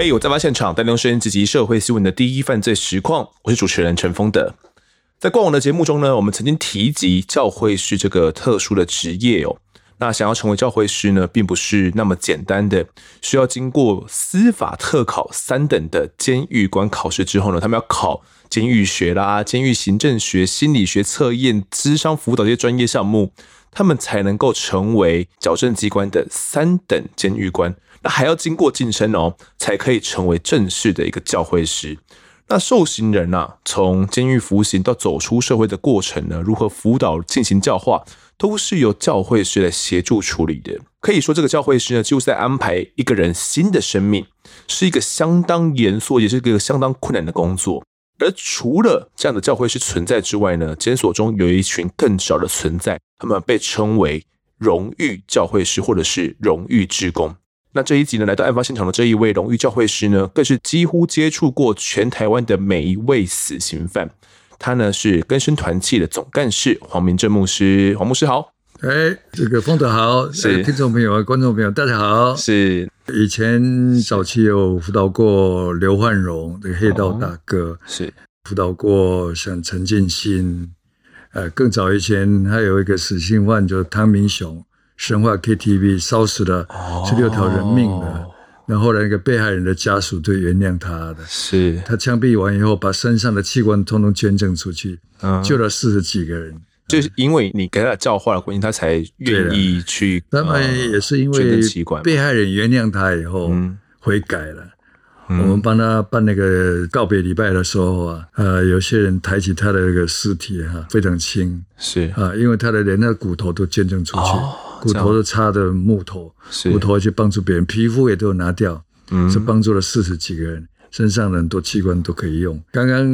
嘿，我在案发现场带您声音直击社会新闻的第一犯罪实况，我是主持人陈峰德。在过往的节目中呢，我们曾经提及教会师这个特殊的职业哦。那想要成为教会师呢，并不是那么简单的，需要经过司法特考三等的监狱官考试之后呢，他们要考监狱学啦、监狱行政学、心理学测验、咨商辅导这些专业项目，他们才能够成为矫正机关的三等监狱官。那还要经过晋升哦，才可以成为正式的一个教会师。那受刑人啊，从监狱服刑到走出社会的过程呢，如何辅导进行教化，都是由教会师来协助处理的。可以说，这个教会师呢，就在安排一个人新的生命，是一个相当严肃，也是一个相当困难的工作。而除了这样的教会师存在之外呢，监所中有一群更少的存在，他们被称为荣誉教会师或者是荣誉职工。那这一集呢，来到案发现场的这一位荣誉教会师呢，更是几乎接触过全台湾的每一位死刑犯。他呢是根生团契的总干事黄明正牧师，黄牧师好。哎，这个丰德好，是听众朋友啊、观众朋友，大家好。是以前早期有辅导过刘焕荣，这个黑道大哥，哦、是辅导过像陈进兴，呃，更早以前还有一个死刑犯，就是汤明雄。神话 KTV 烧死了十六条人命的，哦、然后后来那个被害人的家属就原谅他的。是他枪毙完以后，把身上的器官通通捐赠出去，嗯、救了四十几个人。就是因为你给他教化了关系，他才愿意去。那么也是因为被害人原谅他以后悔改了。嗯、我们帮他办那个告别礼拜的时候啊，呃，有些人抬起他的那个尸体哈、啊，非常轻，是啊，因为他的连那个骨头都捐赠出去。哦骨头都插的木头，骨头去帮助别人，皮肤也都有拿掉，嗯，是帮助了四十几个人，身上的很多器官都可以用。刚刚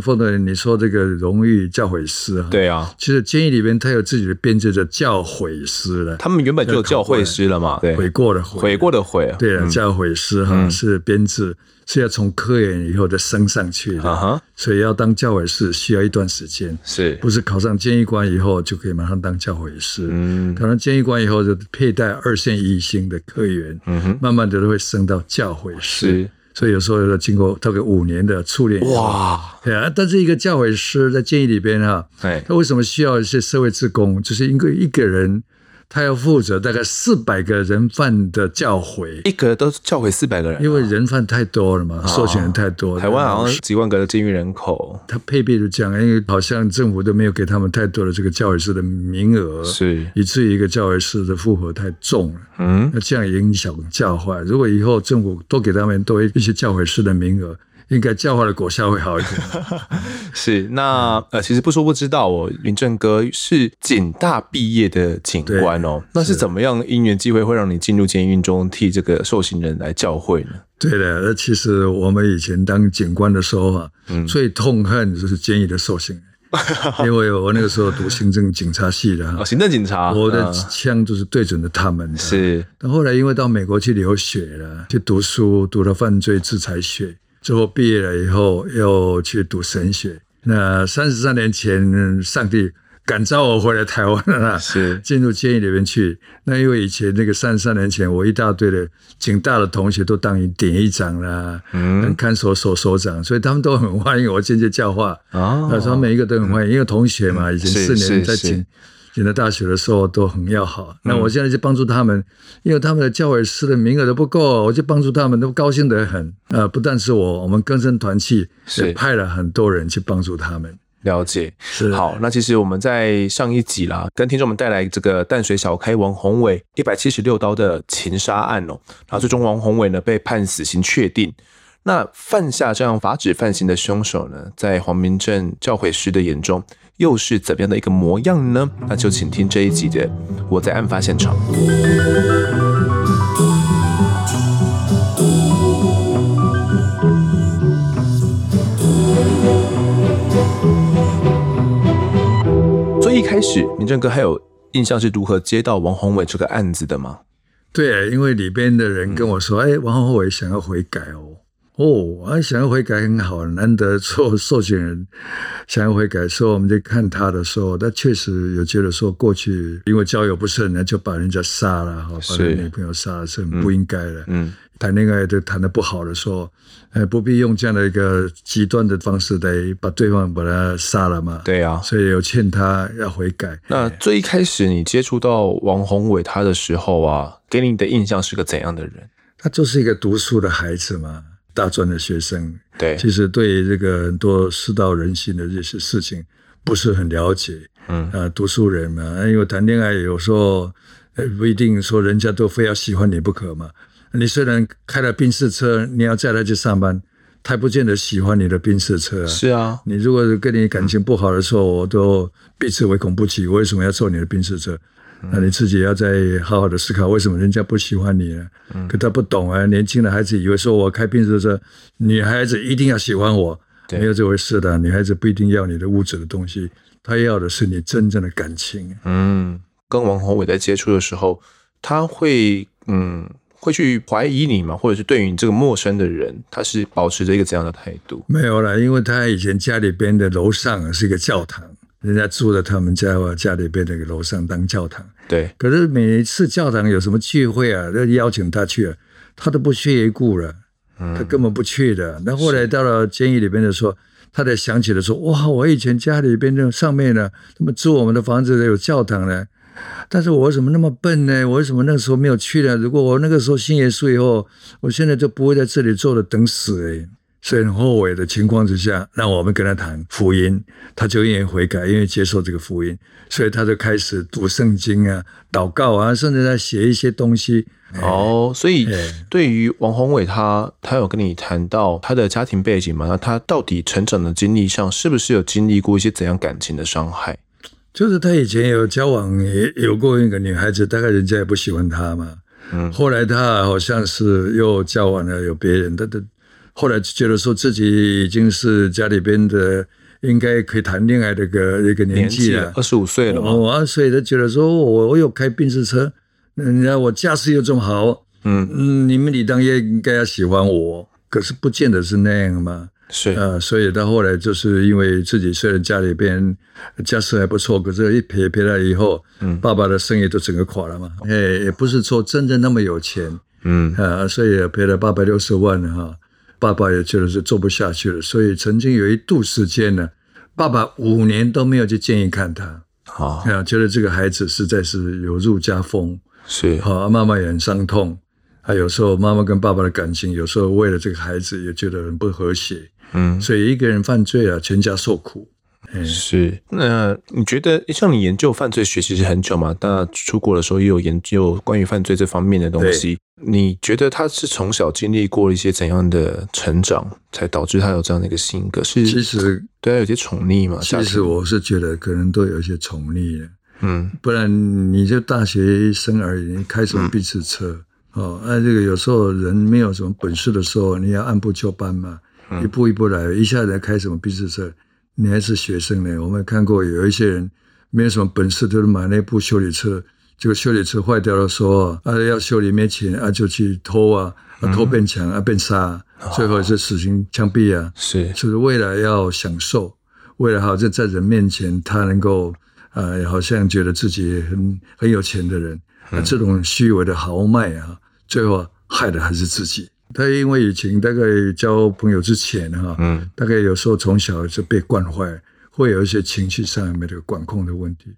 凤德你说这个荣誉教诲师啊，对啊，其实监狱里面他有自己的编制的教诲师了，他们原本就有教诲师了嘛，对，悔过的悔，悔过的悔，对啊，教诲师哈是编制。是要从科研以后再升上去的，uh huh. 所以要当教诲师需要一段时间，是。不是考上监狱官以后就可以马上当教诲师？嗯，考上监狱官以后就佩戴二线一星的科员，嗯哼，慢慢的都会升到教诲师，是所以有时候要经过大概五年的淬炼。哇，对啊，但是一个教诲师在监狱里边啊，对他为什么需要一些社会志工？就是因为一个人。他要负责大概四百个人犯的教诲，一个都教诲四百个人，因为人犯太多了嘛，受刑人太多。台湾好像几万个的监狱人口，他配备就这样，因为好像政府都没有给他们太多的这个教诲师的名额，是以至于一个教诲师的负荷太重了。嗯，那这样影响教化。如果以后政府多给他们多一些教诲师的名额。应该教化的果效会好一点。是那呃，其实不说不知道，哦，云正哥是警大毕业的警官哦。那是怎么样因缘机会会让你进入监狱中替这个受刑人来教诲呢？对的，那其实我们以前当警官的时候啊，嗯、最痛恨就是监狱的受刑人，因为我那个时候读行政警察系的，哦，行政警察，我的枪就是对准了他们的。是，但后来因为到美国去留学了，去读书，读了犯罪制裁学。之后毕业了以后，又去读神学。那三十三年前，上帝感召我回来台湾了，是进入监狱里面去。那因为以前那个三十三年前，我一大堆的警大的同学都当典狱长啦，嗯，看守所所长，所以他们都很欢迎我进去教化。哦，他说每一个都很欢迎，因为同学嘛，以前四年在警。进了大学的时候都很要好，那我现在就帮助他们，嗯、因为他们的教诲师的名额都不够，我就帮助他们，都高兴得很。呃，不但是我，我们更生团契也派了很多人去帮助他们。了解，是好。那其实我们在上一集啦，跟听众们带来这个淡水小开王宏伟一百七十六刀的情杀案哦，然后最终王宏伟呢被判死刑确定。那犯下这样法旨犯行的凶手呢，在黄明正教诲师的眼中，又是怎样的一个模样呢？那就请听这一集的《我在案发现场》。所以一开始，明正哥还有印象是如何接到王宏伟这个案子的吗？对，因为里边的人跟我说：“哎，王宏伟想要悔改哦。”哦，啊，想要悔改很好，难得做受刑人 想要悔改，所以我们就看他的时候，他确实有觉得说过去因为交友不慎呢，就把人家杀了哈，把人女朋友杀了是很不应该的。嗯，谈恋爱都谈的不好的时候，呃，不必用这样的一个极端的方式来把对方把他杀了嘛。对啊，所以有劝他要悔改。那最一开始你接触到王宏伟他的时候啊，给你的印象是个怎样的人？他就是一个读书的孩子嘛。大专的学生，对，其实对这个很多世道人心的这些事情不是很了解，嗯啊，读书人嘛，因为谈恋爱有时候不一定说人家都非要喜欢你不可嘛。你虽然开了宾士车，你要载他去上班，他不见得喜欢你的宾士车啊。是啊，你如果跟你感情不好的时候，嗯、我都避之唯恐不及。我为什么要坐你的宾士车？那你自己要再好好的思考，为什么人家不喜欢你呢？嗯、可他不懂啊，年轻的孩子以为说我开宾士车，女孩子一定要喜欢我，没有这回事的。女孩子不一定要你的物质的东西，她要的是你真正的感情。嗯，跟王宏伟在接触的时候，他会嗯会去怀疑你吗？或者是对于你这个陌生的人，他是保持着一个怎样的态度？没有啦，因为他以前家里边的楼上是一个教堂。人家住在他们家家里边那个楼上当教堂，对。可是每一次教堂有什么聚会啊，要邀请他去，啊，他都不屑一顾了，他根本不去的。那、嗯、后来到了监狱里边的时候，他才想起来说：“哇，我以前家里边那上面呢，他们租我们的房子有教堂呢，但是我为什么那么笨呢？我为什么那个时候没有去呢？如果我那个时候信耶稣以后，我现在就不会在这里坐着等死哎。”所以很后悔的情况之下，那我们跟他谈福音，他就愿意悔改，愿意接受这个福音，所以他就开始读圣经啊、祷告啊，甚至在写一些东西。哦，所以对于王宏伟他，他有跟你谈到他的家庭背景吗？那他到底成长的经历上，是不是有经历过一些怎样感情的伤害？就是他以前有交往，也有过一个女孩子，大概人家也不喜欢他嘛。嗯，后来他好像是又交往了有别人，他的。后来就觉得说自己已经是家里边的应该可以谈恋爱的一个一个年纪了，二十五岁了嘛。哦，二十岁他觉得说我我有开宾士车，人家我驾驶又这么好，嗯嗯，你们理当也应该要喜欢我，可是不见得是那样嘛。是啊，呃，所以到后来就是因为自己虽然家里边家世还不错，可是一撇撇了以后，嗯，爸爸的生意都整个垮了嘛。哎，也不是说真的那么有钱，嗯啊，所以也赔了八百六十万了哈。爸爸也觉得是做不下去了，所以曾经有一度时间呢，爸爸五年都没有去建议看他，好啊，觉得这个孩子实在是有入家风，是。好，妈妈也很伤痛，还有时候妈妈跟爸爸的感情，有时候为了这个孩子也觉得很不和谐，嗯，所以一个人犯罪啊，全家受苦。是，那你觉得像你研究犯罪学其实很久嘛？那出国的时候也有研究关于犯罪这方面的东西。你觉得他是从小经历过一些怎样的成长，才导致他有这样的一个性格？是，其实对他有些宠溺嘛？其实我是觉得可能都有一些宠溺的，嗯，不然你就大学生而已，你开什么宾士车？嗯、哦，那这个有时候人没有什么本事的时候，你要按部就班嘛，嗯、一步一步来，一下子开什么宾士车？你还是学生呢，我们看过有一些人没有什么本事，就是买那部修理车，结果修理车坏掉的时候啊，要修理没钱啊，就去偷啊，啊偷变强啊变杀，最后是死刑枪毙啊，是，就是为了要享受，为了好像在人面前他能够啊，好像觉得自己很很有钱的人，啊，这种虚伪的豪迈啊，最后害的还是自己。他因为以前大概交朋友之前哈，嗯，大概有时候从小就被惯坏，会有一些情绪上面的管控的问题。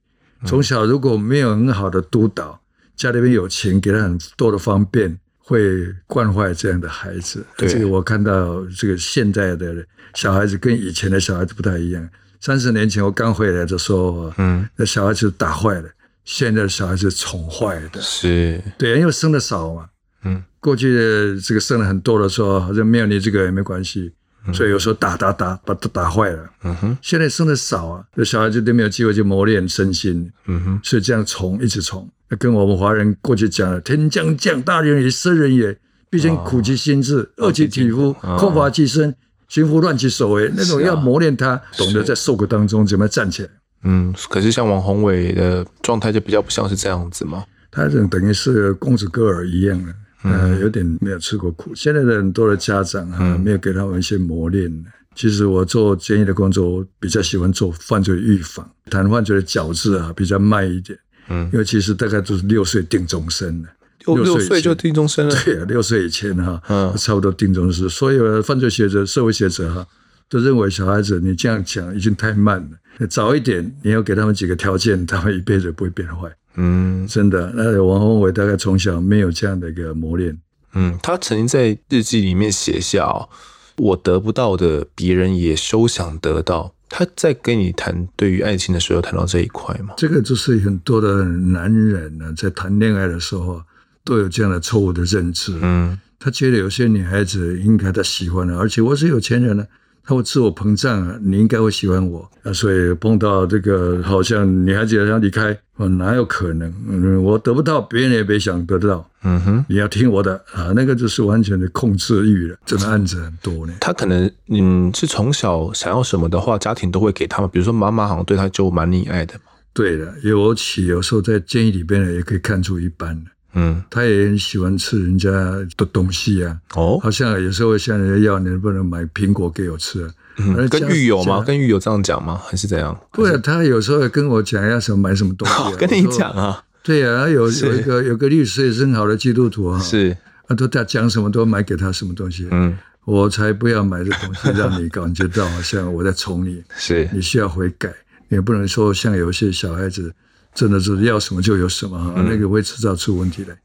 从小如果没有很好的督导，家里面有钱给他很多的方便，会惯坏这样的孩子。对，这个我看到这个现在的小孩子跟以前的小孩子不太一样。三十年前我刚回来的时候，嗯，那小孩子打坏了，现在的小孩子宠坏的，是对，因为生的少嘛。嗯，过去的这个生了很多的时候，好像没有你这个也没关系，嗯、所以有时候打打打把他打坏了。嗯哼，现在生的少啊，这小孩子都没有机会去磨练身心。嗯哼，所以这样宠一直宠，跟我们华人过去讲的“天将降大任于斯人也，必先苦其心志，饿、哦、其体肤，空乏其身，行拂乱其所为”，那种要磨练他，懂得在受苦当中怎么站起来。嗯，可是像王宏伟的状态就比较不像是这样子嘛，他这种等于是公子哥儿一样的。呃，有点没有吃过苦。现在的很多的家长啊，没有给他们一些磨练。其实我做监狱的工作，我比较喜欢做犯罪预防，谈犯罪的矫治啊，比较慢一点。嗯，因为其实大概都是六岁定终身的，六岁就定终身了。对啊，六岁以前哈，嗯，差不多定终身。所有的犯罪学者、社会学者哈，都认为小孩子你这样讲已经太慢了，早一点你要给他们几个条件，他们一辈子不会变坏。嗯，真的。那王宏伟大概从小没有这样的一个磨练。嗯，他曾经在日记里面写下哦。我得不到的，别人也休想得到。他在跟你谈对于爱情的时候，谈到这一块吗？这个就是很多的男人呢，在谈恋爱的时候都有这样的错误的认知。嗯，他觉得有些女孩子应该他喜欢的，而且我是有钱人呢。他会自我膨胀啊，你应该会喜欢我啊，所以碰到这个好像女孩子要离开，我哪有可能？嗯，我得不到，别人也别想得到。嗯哼，你要听我的啊，那个就是完全的控制欲了。这个案子很多呢。他可能嗯是从小想要什么的话，家庭都会给他们。比如说妈妈好像对他就蛮溺爱的嘛。对的，尤其有时候在监狱里边呢，也可以看出一斑。嗯，他也很喜欢吃人家的东西啊。哦，好像有时候会向人家要，你能不能买苹果给我吃啊？嗯，跟狱友吗？跟狱友这样讲吗？还是怎样？对啊，他有时候会跟我讲要什么买什么东西，啊 哦。跟你讲啊？对啊，有有一个有个律师也是很好的基督徒啊。是，他都他讲什么都买给他什么东西。嗯，我才不要买这东西，让你感觉到好像我在宠你。是，你需要悔改，你也不能说像有些小孩子。真的是要什么就有什么，嗯、那个会制造出问题来。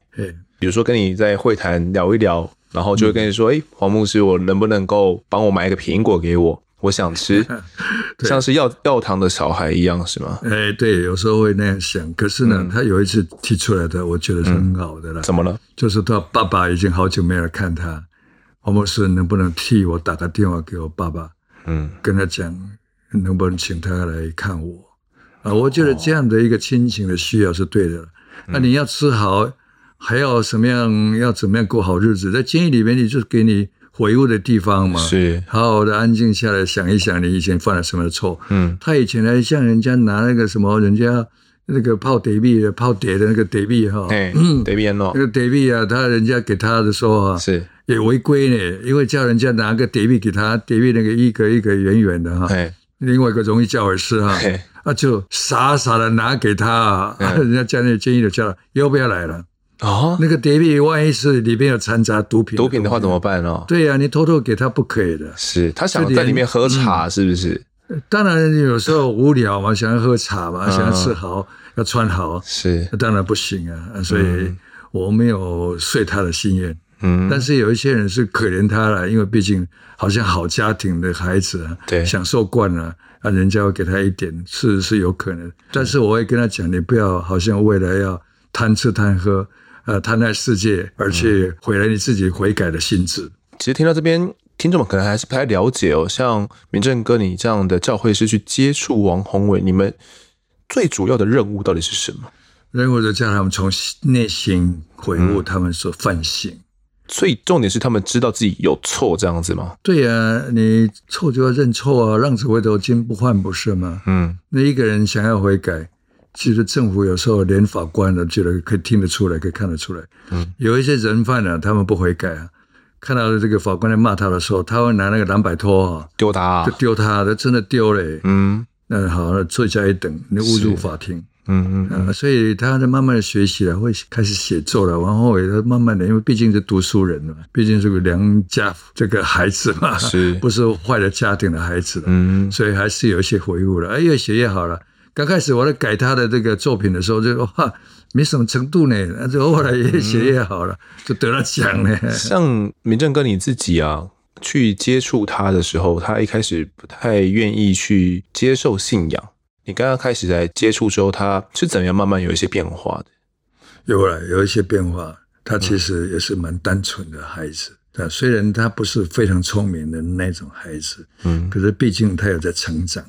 比如说跟你在会谈聊一聊，然后就会跟你说：“哎、嗯，黄牧师，我能不能够帮我买一个苹果给我？我想吃，像是要要糖的小孩一样，是吗？”哎，对，有时候会那样想。可是呢，嗯、他有一次提出来的，我觉得是很好的了。怎么了？就是他爸爸已经好久没来看他，黄牧师能不能替我打个电话给我爸爸？嗯，跟他讲，能不能请他来看我？啊，我觉得这样的一个亲情的需要是对的。那你要吃好，还要什么样？要怎么样过好日子？在监狱里面，你就给你悔悟的地方嘛。是，好好的安静下来想一想，你以前犯了什么错？嗯，他以前还向人家拿那个什么，人家那个泡碟币的泡碟的那个碟币哈，嗯，德币喏，那个碟币啊，他人家给他的时候啊，是也违规呢，因为叫人家拿个碟币给他，碟币那个一个一个圆圆的哈，另外一个容易叫耳屎哈。那就傻傻的拿给他，人家家里监狱的叫要不要来了？哦，那个碟币万一是里面有掺杂毒品，毒品的话怎么办呢？对呀，你偷偷给他不可以的。是他想在里面喝茶，是不是？当然有时候无聊嘛，想要喝茶嘛，想要吃好，要穿好，是当然不行啊。所以我没有遂他的心愿。嗯，但是有一些人是可怜他了，因为毕竟好像好家庭的孩子啊，对，享受惯了。那人家会给他一点，是是有可能，但是我会跟他讲，你不要好像未来要贪吃贪喝，呃，贪爱世界，而且毁了你自己悔改的心智。其实听到这边，听众们可能还是不太了解哦。像明正哥你这样的教会是去接触王宏伟，你们最主要的任务到底是什么？任务就叫他们从内心悔悟他们所犯行。嗯所以重点是他们知道自己有错这样子吗？对呀、啊，你错就要认错啊，浪子回头金不换不是吗？嗯，那一个人想要悔改，其实政府有时候连法官都觉得可以听得出来，可以看得出来。嗯，有一些人犯呢、啊，他们不悔改啊，看到这个法官在骂他的时候，他会拿那个蓝白拖啊丢他，就丢他，他真的丢嘞。嗯，那好，那罪加一等，你侮辱法庭。嗯嗯啊，所以他在慢慢的学习了，会开始写作了。王后伟他慢慢的，因为毕竟是读书人嘛，毕竟是个良家这个孩子嘛，是 不是坏了家庭的孩子？嗯，所以还是有一些回悟了。哎，越写越好了。刚开始我在改他的这个作品的时候，就哇，没什么程度呢。那就后来越写越好了，嗯、就得了奖呢。像明正哥你自己啊，去接触他的时候，他一开始不太愿意去接受信仰。你刚刚开始在接触之后，他是怎样慢慢有一些变化的？有了，有一些变化。他其实也是蛮单纯的孩子，嗯、虽然他不是非常聪明的那种孩子，嗯，可是毕竟他有在成长，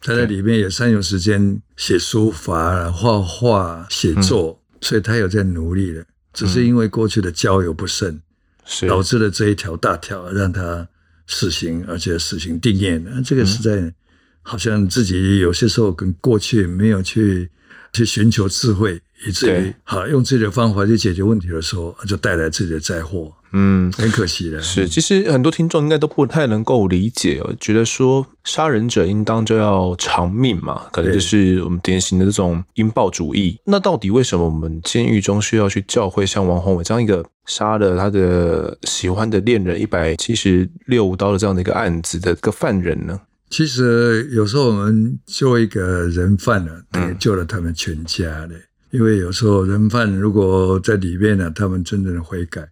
他在里面也善用时间写书法、画画、写作，嗯、所以他有在努力的。只是因为过去的交友不慎，是导致了这一条大条让他死刑，而且死刑定谳。这个是在。好像自己有些时候跟过去没有去去寻求智慧，以至于好用自己的方法去解决问题的时候，就带来自己的灾祸。嗯，很可惜的。是，其实很多听众应该都不太能够理解哦，觉得说杀人者应当就要偿命嘛，可能就是我们典型的这种应报主义。那到底为什么我们监狱中需要去教会像王宏伟这样一个杀了他的喜欢的恋人一百七十六刀的这样的一个案子的一个犯人呢？其实有时候我们救一个人犯了，等于救了他们全家的。嗯、因为有时候人犯如果在里面呢，他们真正的悔改，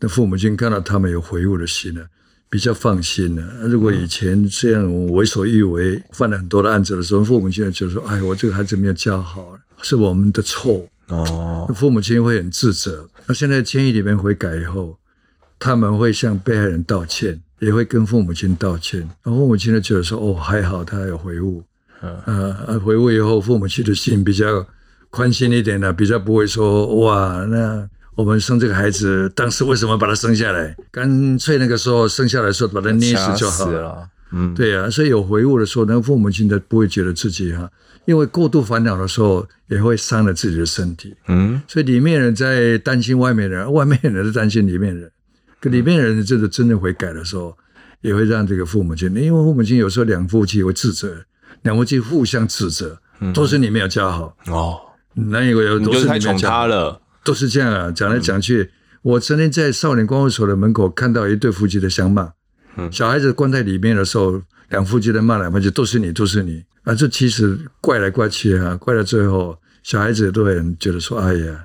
那父母亲看到他们有悔悟的心了，比较放心了。如果以前这样为所欲为，犯了很多的案子的时候，父母亲就说：“哎，我这个孩子没有教好，是我们的错。”哦，父母亲会很自责。那现在监狱里面悔改以后，他们会向被害人道歉。也会跟父母亲道歉，然后父母亲就觉得说：“哦，还好他有回悟，呃，回悟以后，父母亲的心比较宽心一点了，比较不会说哇，那我们生这个孩子，当时为什么把他生下来？干脆那个时候生下来时候把他捏死就好了。嗯，对啊，所以有回悟的时候，那个父母亲都不会觉得自己哈，因为过度烦恼的时候也会伤了自己的身体。嗯，所以里面人在担心外面人，外面人在担心里面人。可里面人真的真的悔改的时候，也会让这个父母亲，因为父母亲有时候两夫妻会自责，两夫妻互相指责，都是你没有教好哦。那有有都是你太宠他了，都是这样啊，讲来讲去。我曾经在少年观护所的门口看到一对夫妻的相骂，小孩子关在里面的时候，两夫妻在骂来骂去，都是你，都是你啊！这其实怪来怪去啊，怪到最后，小孩子都很觉得说：“哎呀。”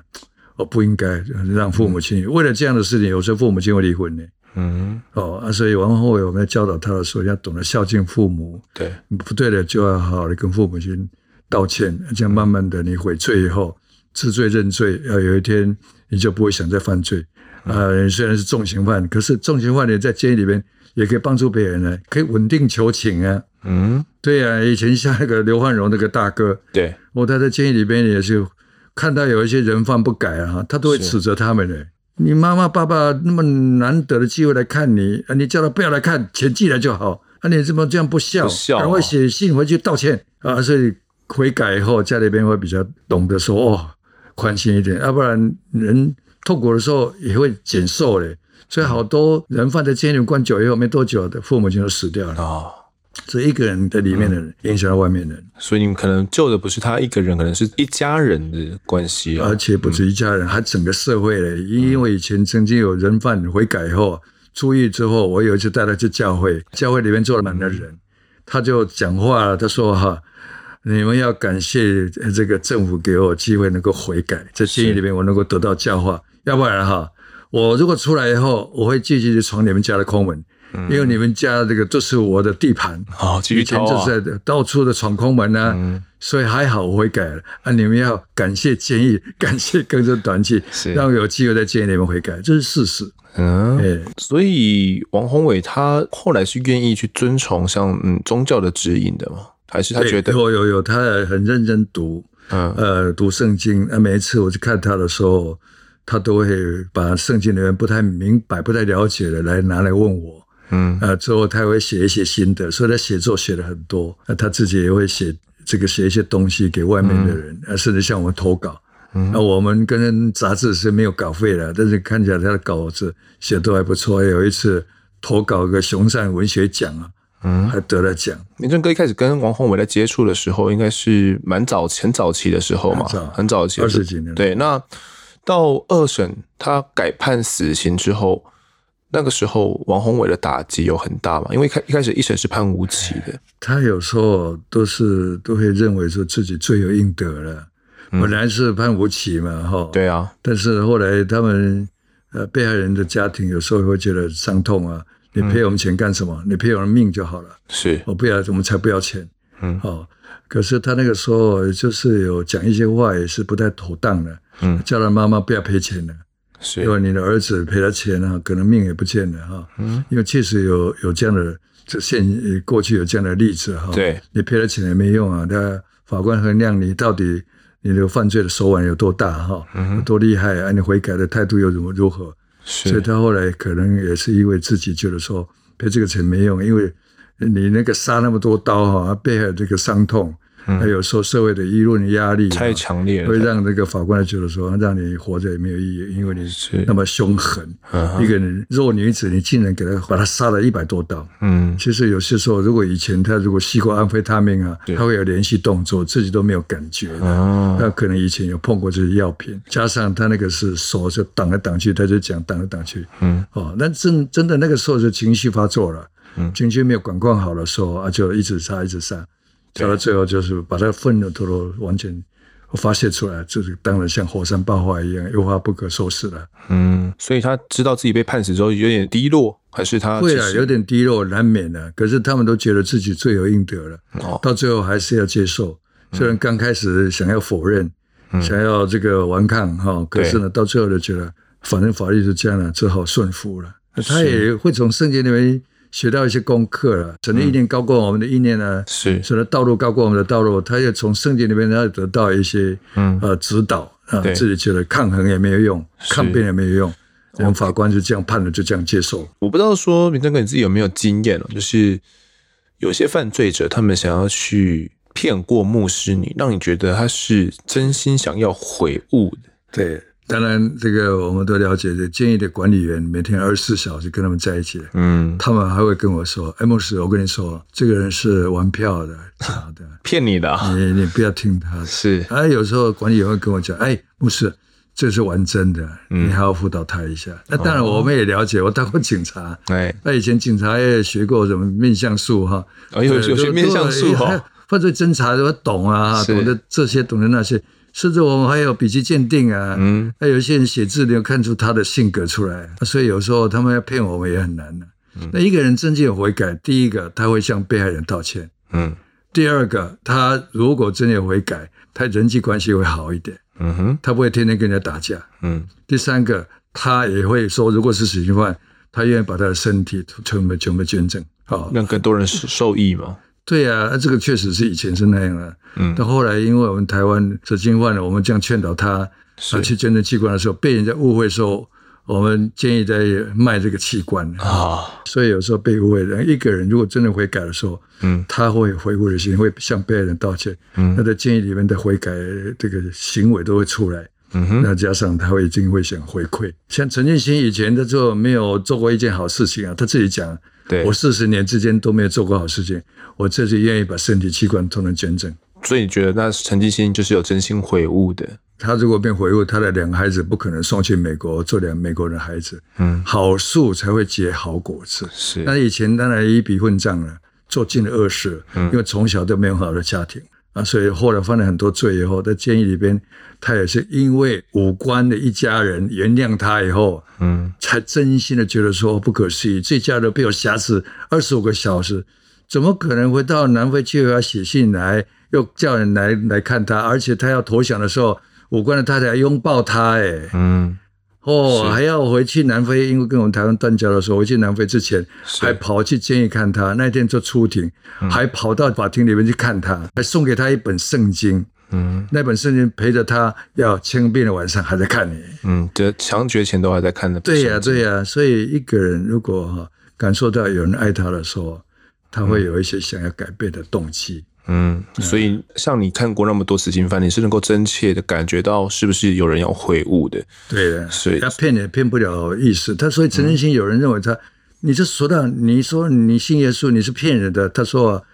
我不应该让父母亲、嗯、为了这样的事情，有时候父母亲会离婚的。嗯，哦啊，所以往后我们在教导他的时候，要懂得孝敬父母。对，不对的就要好好的跟父母亲道歉。这样慢慢的，你悔罪以后，知罪认罪，要有一天你就不会想再犯罪。啊、虽然是重刑犯，可是重刑犯你在监狱里面也可以帮助别人呢，可以稳定求情啊。嗯，对呀、啊，以前像那个刘焕荣那个大哥，对，我他在监狱里边也是。看到有一些人犯不改啊，他都会指责他们的。你妈妈爸爸那么难得的机会来看你，你叫他不要来看，钱寄来就好。啊，你怎么这样不孝？赶快写信回去道歉啊！所以悔改以后，家里边会比较懂得说哦，宽心一点，要不然人痛苦的时候也会减寿嘞。所以好多人犯在监狱关久以后，没多久的父母亲都死掉了啊。这一个人的里面的人影响到外面的人，嗯，所以你们可能救的不是他一个人，可能是一家人的关系，而且不止一家人，嗯、还整个社会嘞。因为以前曾经有人犯悔改后出狱之后，我有一次带他去教会，教会里面坐了满了人，他就讲话了，他说：“哈，你们要感谢这个政府给我机会能够悔改，在监狱里面我能够得到教化，要不然哈，我如果出来以后，我会继续去闯你们家的空门。”因为你们家这个都是我的地盘，好，以前就是在到处的闯空门啊，嗯、所以还好我会改了啊。你们要感谢建议，感谢跟着团契，是让我有机会在监狱里面悔改，这是事实。嗯，欸、所以王宏伟他后来是愿意去遵从像嗯宗教的指引的吗？还是他觉得有有有，他很认真读，嗯呃读圣经啊。每一次我去看他的时候，他都会把圣经里面不太明白、不太了解的来拿来问我。嗯，啊，之后他也会写一些心得，所以他写作写了很多。那他自己也会写这个写一些东西给外面的人，嗯、甚至向我们投稿。嗯，那我们跟杂志是没有稿费的，但是看起来他的稿子写都还不错。有一次投稿个熊善文学奖啊，嗯，还得了奖。明正哥一开始跟王宏伟在接触的时候，应该是蛮早很早期的时候嘛，很早，很早期，二十几年。对，那到二审他改判死刑之后。那个时候，王宏伟的打击有很大嘛？因为开一开始一审是判无期的，他有时候都是都会认为说自己罪有应得了，嗯、本来是判无期嘛，哈。对啊。但是后来他们呃被害人的家庭有时候会觉得伤痛啊，你赔我们钱干什么？嗯、你赔我们命就好了。是，我不要，我们才不要钱。嗯。好，可是他那个时候就是有讲一些话，也是不太妥当的。嗯。叫他妈妈不要赔钱了。是因为你的儿子赔了钱啊，可能命也不见了哈。嗯，因为确实有有这样的这现过去有这样的例子哈。对，你赔了钱也没用啊。那法官衡量你到底你的犯罪的手腕有多大哈，有多厉害啊？你悔改的态度又如如何？是，所以他后来可能也是因为自己觉得说赔这个钱没用，因为你那个杀那么多刀哈，背后这个伤痛，还、嗯、有时候社会的舆论压力太强烈了，会让那个法官觉得说，让你活着也没有意义，因为你是。那么凶狠，一个人弱女子，你竟然给她把她杀了一百多刀。嗯，其实有些时候，如果以前他如果吸过安非他命啊，他会有连续动作，自己都没有感觉的。哦，那可能以前有碰过这些药品，加上他那个是手就挡来挡去，他就讲挡来挡去。嗯，哦，那真真的那个时候就情绪发作了。嗯，情绪没有管控好的时候啊，就一直杀，一直杀，杀到最后就是把他愤怒都都完全发泄出来，就是当然像火山爆发一样，一发不可收拾了。嗯，所以他知道自己被判死之后有点低落，还是他会啊，有点低落，难免的。可是他们都觉得自己罪有应得了，哦，到最后还是要接受。虽然刚开始想要否认，嗯，想要这个顽抗哈，可是呢，到最后就觉得反正法律是这样了，只好顺服了。他也会从圣经里面。学到一些功课了，神的意念高过我们的意念呢，是。神的道路高过我们的道路，他也从圣经里面他得到一些嗯。呃指导啊，自己觉得抗衡也没有用，抗辩也没有用，我们法官就这样判了，就这样接受。我不知道说明正哥你自己有没有经验哦，就是有些犯罪者他们想要去骗过牧师你，让你觉得他是真心想要悔悟的，对。当然，这个我们都了解的。监狱的管理员每天二十四小时跟他们在一起，嗯，他们还会跟我说：“哎，牧师，我跟你说，这个人是玩票的，假的，骗你的，你你不要听他。”是。哎，有时候管理员会跟我讲：“哎，牧师，这是玩真的，你还要辅导他一下。”那当然，我们也了解，我当过警察，哎，那以前警察也学过什么面相术哈，有有学面相术哈，犯罪侦查都懂啊，懂得这些，懂得那些。甚至我们还有笔迹鉴定啊，嗯，还有一些人写字，你要看出他的性格出来，所以有时候他们要骗我们也很难的。嗯，那一个人真正有悔改，第一个他会向被害人道歉，嗯，第二个他如果真的有悔改，他人际关系会好一点，嗯哼，他不会天天跟人家打架，嗯，第三个他也会说，如果是死刑犯，他愿意把他的身体全部全部捐赠，好，让更多人受益嘛。对呀、啊，这个确实是以前是那样的。嗯，但后来因为我们台湾死刑犯了，我们这样劝导他，他去捐赠器官的时候，被人家误会说我们建议在卖这个器官啊、哦，所以有时候被误会的。一个人如果真的悔改的时候，嗯，他会悔过的心，会向被害人道歉。嗯，他在监狱里面的悔改这个行为都会出来。嗯哼，那加上他会一定会想回馈。像陈建新以前他就没有做过一件好事情啊，他自己讲。对，我四十年之间都没有做过好事情，我这次愿意把身体器官都能捐赠。所以你觉得那陈继新就是有真心悔悟的？他如果变悔悟，他的两个孩子不可能送去美国做两个美国人的孩子。嗯，好树才会结好果子。是，那以前当然一笔混账了，做尽了恶事。嗯，因为从小都没有好的家庭。啊，所以后来犯了很多罪以后，在监狱里边，他也是因为武官的一家人原谅他以后，嗯，才真心的觉得说不可思议，这家人被我挟持二十五个小时，怎么可能会到南非去要写信来，又叫人来来看他，而且他要投降的时候，武官的太太拥抱他，哎，嗯。哦，还要回去南非，因为跟我们台湾断交的时候，回去南非之前，还跑去监狱看他。那天就出庭，嗯，还跑到法庭里面去看他，还送给他一本圣经。嗯，那本圣经陪着他要千遍的晚上还在看你。嗯，这枪决前都还在看的。对呀，对呀。所以一个人如果感受到有人爱他的时候，他会有一些想要改变的动机。嗯，所以像你看过那么多死刑犯，你是能够真切的感觉到是不是有人要悔悟的？对的，所以他骗也骗不了意思。他所以陈进兴有人认为他，嗯、你这说到你说你信耶稣，你是骗人的。他说，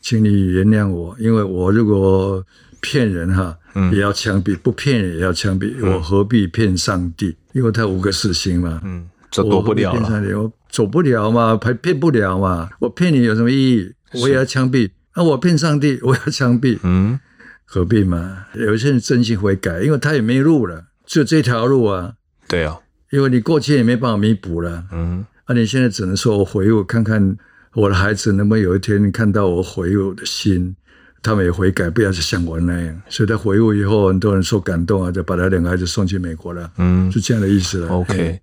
请你原谅我，因为我如果骗人哈，也要枪毙；不骗人也要枪毙。我何必骗上帝？因为他五个死刑嘛，嗯，这躲不了了，我走不了嘛，还骗不了嘛。我骗你有什么意义？我也要枪毙。那我骗上帝，我要枪毙，嗯，何必嘛？有些人真心悔改，因为他也没路了，只有这条路啊。对啊，因为你过去也没办法弥补了，嗯，那、啊、你现在只能说我悔悟，看看我的孩子能不能有一天看到我悔悟的心，他们也悔改，不要像我那样。所以他悔悟以后，很多人受感动啊，就把他两个孩子送去美国了，嗯，是这样的意思了。OK。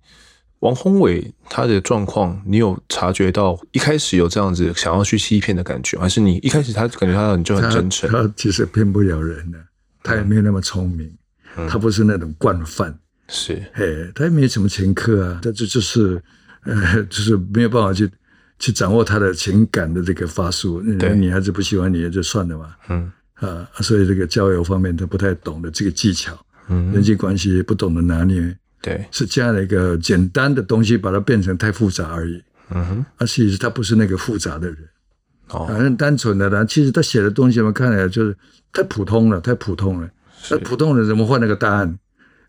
王宏伟他的状况，你有察觉到一开始有这样子想要去欺骗的感觉，还是你一开始他感觉他就很真诚？他其实骗不了人的，他也没有那么聪明，嗯、他不是那种惯犯，是，嘿，他也没什么前科啊，他这就是，呃，就是没有办法去去掌握他的情感的这个法术。对，女孩子不喜欢你也就算了嘛，嗯，啊，所以这个交友方面他不太懂得这个技巧，嗯，人际关系不懂得拿捏，对，是这样的一个简单的东西，把它变成太复杂而已，嗯哼，而其实他不是那个复杂的人，哦，反正单纯的呢，其实他写的东西我们看来就是太普通了，太普通了，那普通人怎么换那个答案？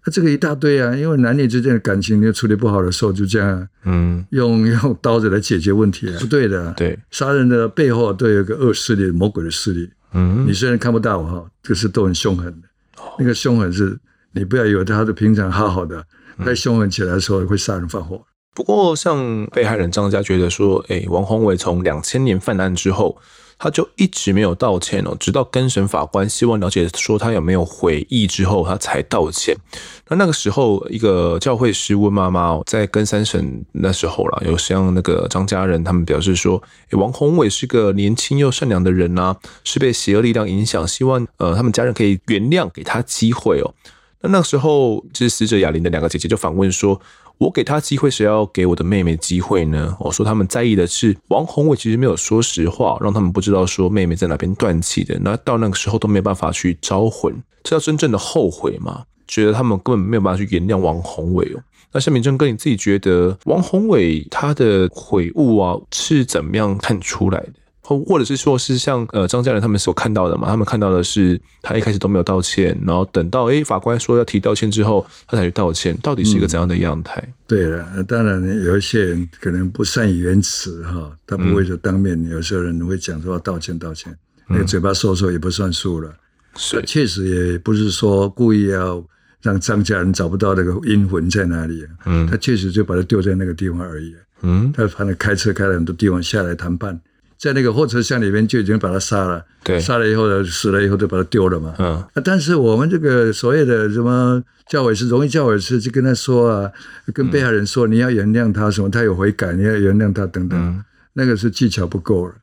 那这个一大堆啊，因为男女之间的感情，你处理不好的时候，就这样，嗯，用 用刀子来解决问题啊，不对的。对，杀人的背后都有一个恶势力、魔鬼的势力。嗯，你虽然看不到哈，可是都很凶狠的。那个凶狠是，你不要以为他是平常好好的，太凶狠起来的时候会杀人放火。不过，像被害人张家觉得说，哎，王宏伟从两千年犯案之后。他就一直没有道歉哦，直到更审法官希望了解说他有没有悔意之后，他才道歉。那那个时候，一个教会师问妈妈哦，在跟三审那时候了，有向那个张家人他们表示说，王宏伟是个年轻又善良的人呐，是被邪恶力量影响，希望呃他们家人可以原谅，给他机会哦。那那个时候，就是死者雅玲的两个姐姐就反问说。我给他机会，谁要给我的妹妹机会呢？我说他们在意的是王宏伟其实没有说实话，让他们不知道说妹妹在哪边断气的。那到那个时候都没有办法去招魂，这叫真正的后悔吗？觉得他们根本没有办法去原谅王宏伟哦。那夏明正哥，你自己觉得王宏伟他的悔悟啊是怎么样看出来的？或者是说，是像呃张家人他们所看到的嘛？他们看到的是他一开始都没有道歉，然后等到诶法官说要提道歉之后，他才去道歉。到底是一个怎样的样态？嗯、对了，当然有一些人可能不善于言辞哈，他不会说当面。嗯、有时候人会讲说道歉道歉，那个嘴巴说说也不算数了。是、嗯，确实也不是说故意要让张家人找不到那个阴魂在哪里。嗯，他确实就把他丢在那个地方而已。嗯，他反正开车开了很多地方下来谈判。在那个货车厢里面就已经把他杀了，对，杀了以后呢，死了以后就把他丢了嘛。嗯，但是我们这个所谓的什么教委是，荣誉教委是就跟他说啊，跟被害人说，你要原谅他什么，他有悔改，你要原谅他等等，嗯、那个是技巧不够了，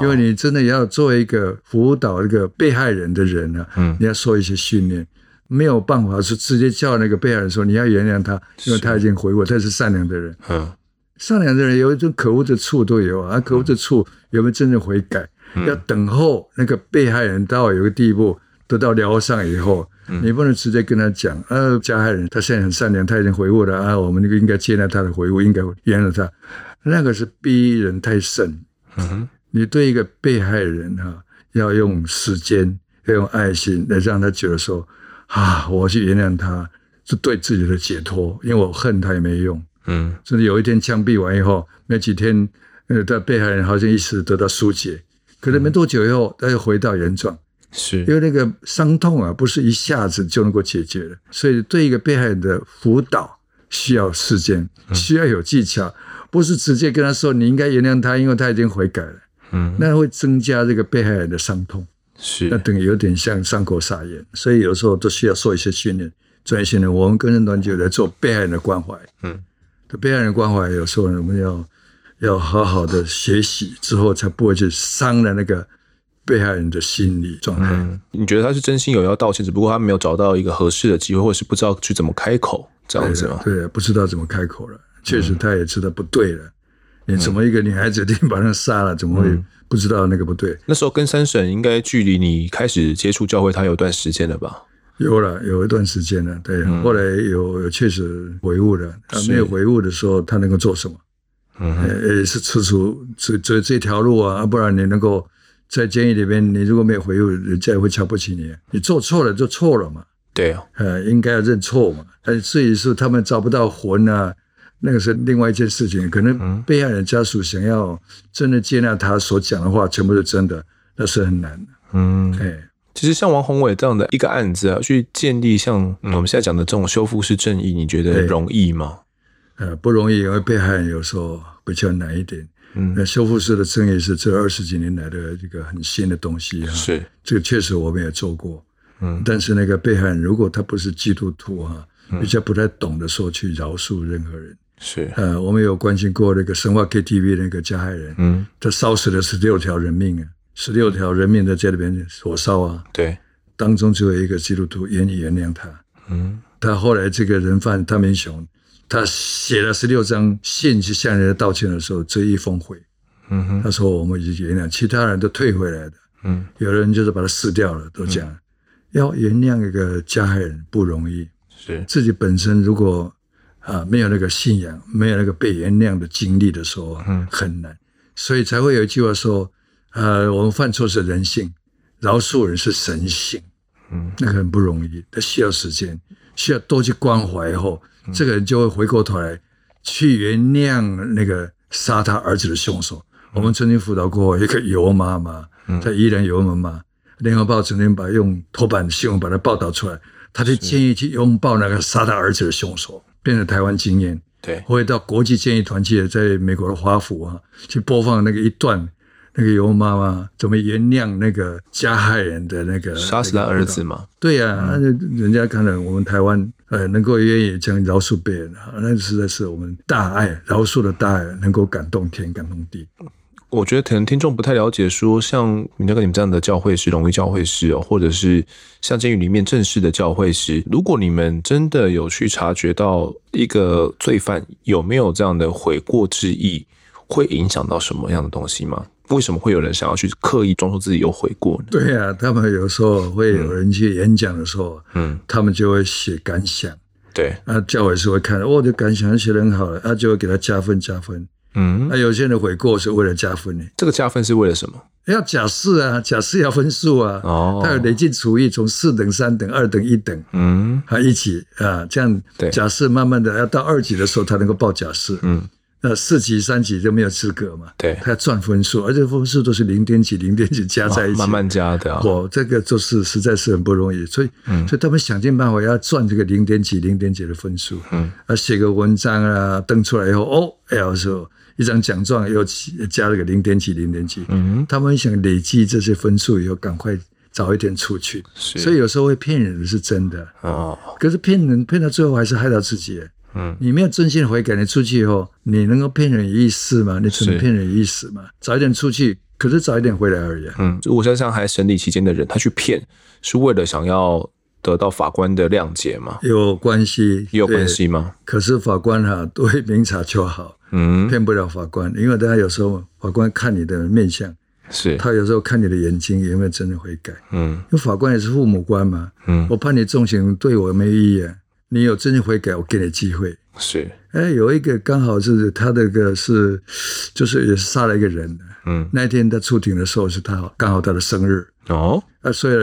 因为你真的要做一个辅导一个被害人的人呢、啊，嗯，你要受一些训练，没有办法是直接叫那个被害人说你要原谅他，因为他已经悔过，他是善良的人，嗯。善良的人有一种可恶的处都有啊，可恶的处有没有真正悔改？嗯、要等候那个被害人到有个地步得到疗伤以后，嗯、你不能直接跟他讲，呃，加害人他现在很善良，他已经悔悟了啊，我们那个应该接纳他的悔悟，应该原谅他。那个是逼人太甚。嗯哼，你对一个被害人哈、啊，要用时间，要用爱心来让他觉得说啊，我去原谅他，是对自己的解脱，因为我恨他也没用。嗯，甚至有一天枪毙完以后，没几天，呃，的被害人好像一时得到疏解，可能没多久以后，他又回到原状。是，因为那个伤痛啊，不是一下子就能够解决的，所以对一个被害人的辅导需要时间，需要有技巧，不是直接跟他说你应该原谅他，因为他已经悔改了。嗯，那会增加这个被害人的伤痛。是，那等于有点像伤口撒盐，所以有时候都需要受一些训练，专业训练。我们跟人团就在做被害人的关怀。嗯。被害人关怀，有时候我们要要好好的学习，之后才不会去伤了那个被害人的心理状态。嗯，你觉得他是真心有要道歉，只不过他没有找到一个合适的机会，或是不知道去怎么开口这样子吗？对，不知道怎么开口了。确实，他也知道不对了。嗯，你怎么一个女孩子，你把人杀了，怎么会不知道那个不对？那时候跟三婶应该距离你开始接触教会，他有段时间了吧？有了，有一段时间了，对，嗯、后来有有确实悔悟了。他没有悔悟的时候，他能够做什么？嗯，也是吃出这这这条路啊，不然你能够在监狱里面，你如果没有回悟，人家也会瞧不起你。你做错了就错了嘛，对啊，呃，应该要认错嘛。但至于是他们找不到魂啊，那个是另外一件事情。可能被害人家属想要真的接纳他所讲的话，全部是真的，那是很难的。嗯，哎。其实像王宏伟这样的一个案子啊，去建立像我们现在讲的这种修复式正义，你觉得容易吗？呃，不容易，因为被害人有时候比较难一点。嗯，那修复式的正义是这二十几年来的一个很新的东西啊。是，这个确实我们也做过。嗯，但是那个被害人如果他不是基督徒哈，比较不太懂得说去饶恕任何人。是，呃，我们有关心过那个神话 KTV 那个加害人，嗯，他烧死了十六条人命啊。十六条人命在这里边火烧啊！对，当中只有一个基督徒愿意原谅他。嗯，他后来这个人犯汤明雄，他写了十六张信去向人家道歉的时候，这一封回。嗯哼，他说我们已经原谅，其他人都退回来的。嗯，有的人就是把它撕掉了，都讲、嗯、要原谅一个加害人不容易，是。自己本身如果啊没有那个信仰，没有那个被原谅的经历的时候，嗯，很难，所以才会有一句话说，呃，我们犯错是人性，饶恕人是神性，嗯，那个很不容易，他需要时间，需要多去关怀后，嗯、这个人就会回过头来去原谅那个杀他儿子的凶手。我们曾经辅导过一个尤妈妈，在宜兰尤妈妈，联合报曾经把用头版新闻把它报道出来，他就建议去拥抱那个杀他儿子的凶手，变成台湾经验。对，会到国际建议团体，在美国的华府啊，去播放那个一段，那个尤妈妈怎么原谅那个加害人的那个杀死他儿子嘛？对呀、啊，那、嗯、人家看了我们台湾，呃，能够愿意这样饶恕别人，那实在是我们大爱饶恕的大爱，能够感动天，感动地。我觉得可能听众不太了解，说像那个你们这样的教会师、荣誉教会师哦，或者是像监狱里面正式的教会师，如果你们真的有去察觉到一个罪犯有没有这样的悔过之意，会影响到什么样的东西吗？为什么会有人想要去刻意装作自己有悔过呢？对呀、啊，他们有时候会有人去演讲的时候，嗯，他们就会写感想，对，那教委是会看，我、哦、的感想写得很好了，他就会给他加分加分。嗯，那有些人悔过是为了加分呢？这个加分是为了什么？要假释啊，假释要分数啊。哦，他有累进处役，从四等、三等、二等、一等，嗯，还一起啊，这样假释慢慢的要到二级的时候，他能够报假释。嗯，那四级、三级就没有资格嘛。对，他要赚分数，而且分数都是零点几、零点几加在一起，慢慢加的。我，这个就是实在是很不容易，所以，所以他们想尽办法要赚这个零点几、零点几的分数。嗯，啊，写个文章啊，登出来以后，哦，哎呀，说。一张奖状又加了个零点几零点几，嗯，他们想累积这些分数以后赶快早一点出去，所以有时候会骗人的是真的哦。可是骗人骗到最后还是害到自己，嗯，你没有真心悔改，你出去以后你能够骗人一世吗？你只能骗人一时吗？早一点出去，可是早一点回来而已。嗯，就我想想，还审理期间的人，他去骗是为了想要得到法官的谅解吗？有关系，有关系吗？可是法官哈、啊、都会明察秋毫。嗯，骗不了法官，因为大家有时候法官看你的面相，是他有时候看你的眼睛有没有真的悔改。嗯，因为法官也是父母官嘛。嗯，我判你重刑对我没意义啊，你有真心悔改，我给你机会。是，哎，有一个刚好是他那个是，就是也是杀了一个人。嗯，那天他出庭的时候是他刚好他的生日。哦，啊，所以有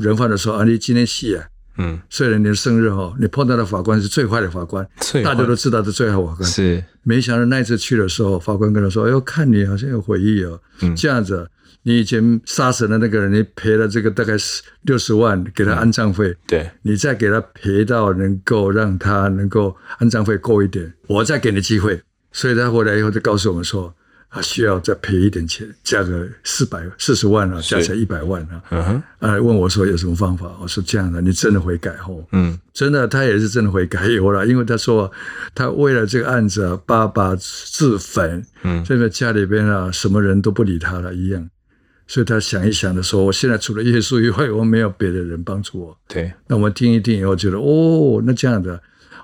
人犯的时候啊，你今天戏啊。嗯，虽然你的生日哈，你碰到的法官是最坏的法官，大家都知道的最好法官。是，没想到那一次去的时候，法官跟他说：“哎呦，看你好像有悔意哦。嗯，这样子，你以前杀死的那个人，你赔了这个大概是六十万给他安葬费。嗯，对，你再给他赔到能够让他能够安葬费够一点，我再给你机会。所以他回来以后就告诉我们说。”他需要再赔一点钱，加个四百四十万啊，加起来一百万啊。嗯哼，啊，问我说有什么方法？我说这样的，你真的悔改后，嗯，真的，他也是真的悔改有了，因为他说他为了这个案子啊，爸爸自焚，嗯，这个家里边啊，什么人都不理他了一样，所以他想一想的时候，我现在除了耶稣以外，我没有别的人帮助我。对，那我们听一听以后，觉得哦，那这样的，